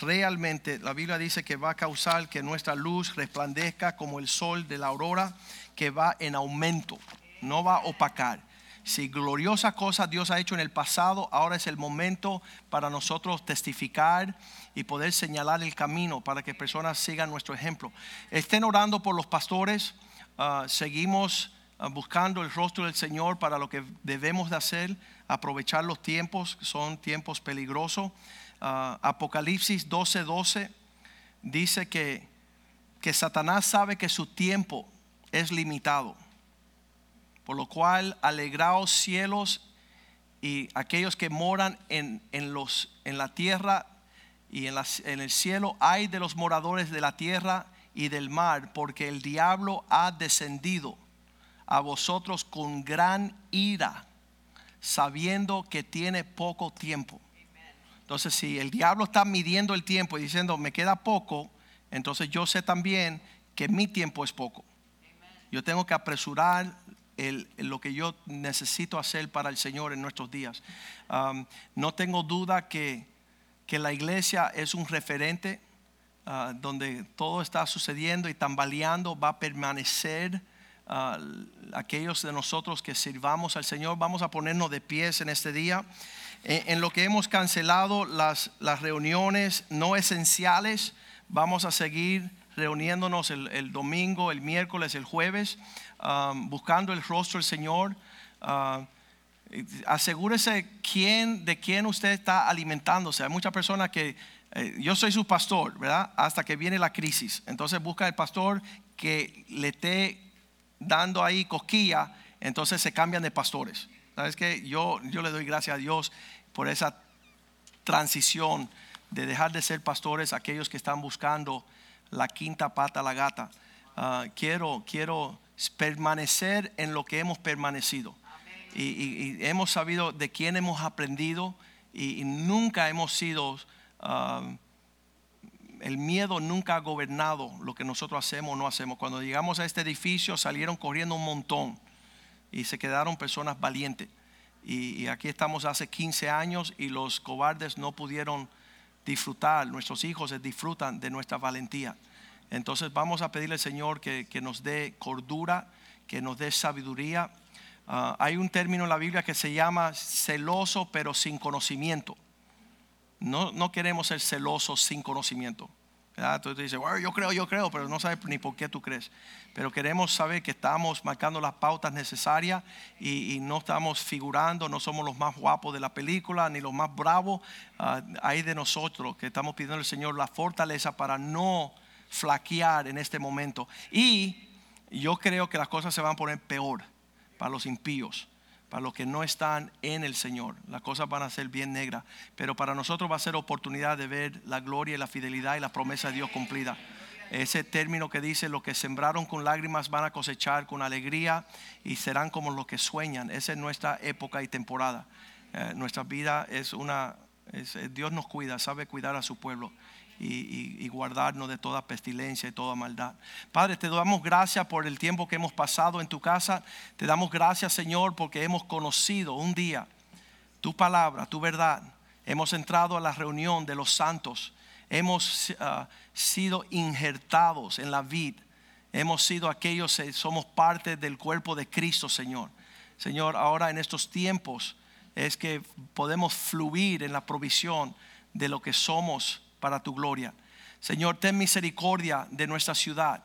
realmente, la Biblia dice que va a causar que nuestra luz resplandezca como el sol de la aurora, que va en aumento, no va a opacar. Si gloriosas cosas Dios ha hecho en el pasado, ahora es el momento para nosotros testificar y poder señalar el camino para que personas sigan nuestro ejemplo. Estén orando por los pastores. Ah, seguimos ah, buscando el rostro del Señor para lo que debemos de hacer, aprovechar los tiempos, son tiempos peligrosos. Ah, Apocalipsis 12:12 12 dice que, que Satanás sabe que su tiempo es limitado por lo cual, alegraos cielos y aquellos que moran en, los, en la tierra y en, en el cielo, hay de los moradores de la tierra y del mar, porque el diablo ha descendido a vosotros con gran ira, sabiendo que tiene poco tiempo. Entonces, si el diablo está midiendo el tiempo y diciendo, me queda poco, entonces yo sé también que mi tiempo es poco. Yo tengo que apresurar lo que yo necesito hacer para el Señor en nuestros días. no tengo duda que, que, la iglesia es un referente ah, donde todo está sucediendo y tambaleando, va a permanecer. Ah, aquellos de nosotros que sirvamos al Señor, vamos a ponernos de pies en este día. En, lo que hemos cancelado las, las reuniones no esenciales, vamos a seguir reuniéndonos el, el domingo, el miércoles, el jueves. Um, buscando el rostro del Señor. Uh, asegúrese quién, de quién usted está alimentándose. Hay muchas personas que, eh, yo soy su pastor, ¿verdad? Hasta que viene la crisis. Entonces busca el pastor que le esté dando ahí cosquilla, entonces se cambian de pastores. ¿Sabes qué? Yo, yo le doy gracias a Dios por esa transición de dejar de ser pastores aquellos que están buscando la quinta pata a la gata. Uh, quiero, quiero permanecer en lo que hemos permanecido. Y, hemos sabido de quién hemos aprendido y, nunca hemos sido, um, el miedo nunca ha gobernado lo que nosotros hacemos o no hacemos. Cuando llegamos a este edificio salieron corriendo un montón y se quedaron personas valientes. Y aquí estamos hace 15 años y los cobardes no pudieron disfrutar, nuestros hijos disfrutan de nuestra valentía. Entonces vamos a pedirle al Señor que, nos dé cordura, que nos dé sabiduría. Ah, hay un término en la Biblia que se llama celoso pero sin conocimiento. No, no queremos ser celosos sin conocimiento. Entonces dices, bueno, yo creo, yo creo, pero no sabes ni por qué tú crees. Pero queremos saber que estamos marcando las pautas necesarias y, no estamos figurando, no somos los más guapos de la película ni los más bravos. Ah, hay de nosotros que estamos pidiendo al Señor la fortaleza para no flaquear en este momento. Y yo creo que las cosas se van a poner peor para los impíos, para los que no están en el Señor. Las cosas van a ser bien negras. Pero para nosotros va a ser oportunidad de ver la gloria y la fidelidad y la promesa de Dios cumplida. Ese término que dice, los que sembraron con lágrimas van a cosechar con alegría y serán como los que sueñan. Esa es nuestra época y temporada. Eh, nuestra vida es una, Dios nos cuida, sabe cuidar a su pueblo y, guardarnos de toda pestilencia y toda maldad. Padre, te damos gracias por el tiempo que hemos pasado en tu casa. Te damos gracias, Señor, porque hemos conocido un día tu palabra, tu verdad. Hemos entrado a la reunión de los santos. Hemos ah, sido injertados en la vida. Hemos sido aquellos, que somos parte del cuerpo de Cristo, Señor. Señor, ahora en estos tiempos es que podemos fluir en la provisión de lo que somos para tu gloria. Señor, ten misericordia de nuestra ciudad.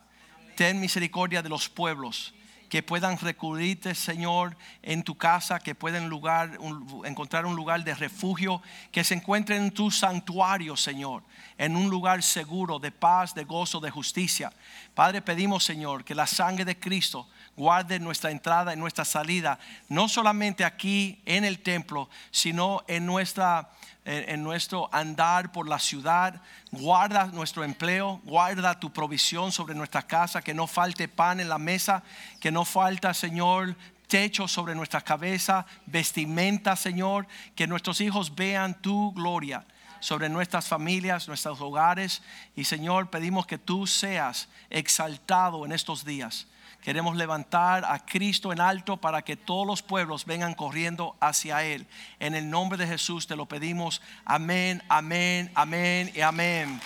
Ten misericordia de los pueblos que puedan recurrirte, Señor, en tu casa, que puedan lugar, encontrar un lugar de refugio, que se encuentren en tu santuario, Señor, en un lugar seguro de paz, de gozo, de justicia. Padre, pedimos, Señor, que la sangre de Cristo guarde nuestra entrada y nuestra salida, no solamente aquí en el templo, sino en nuestra en, nuestro andar por la ciudad. Guarda nuestro empleo, guarda tu provisión sobre nuestra casa, que no falte pan en la mesa, que no falta, Señor, techo sobre nuestra cabeza, vestimenta, Señor, que nuestros hijos vean tu gloria sobre nuestras familias, nuestros hogares. Y Señor, pedimos que tú seas exaltado en estos días. Queremos levantar a Cristo en alto para que todos los pueblos vengan corriendo hacia Él. En el nombre de Jesús te lo pedimos. Amén, amén, amén y amén.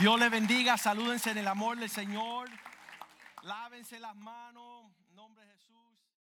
Dios le bendiga. Salúdense en el amor del Señor. Lávense las manos.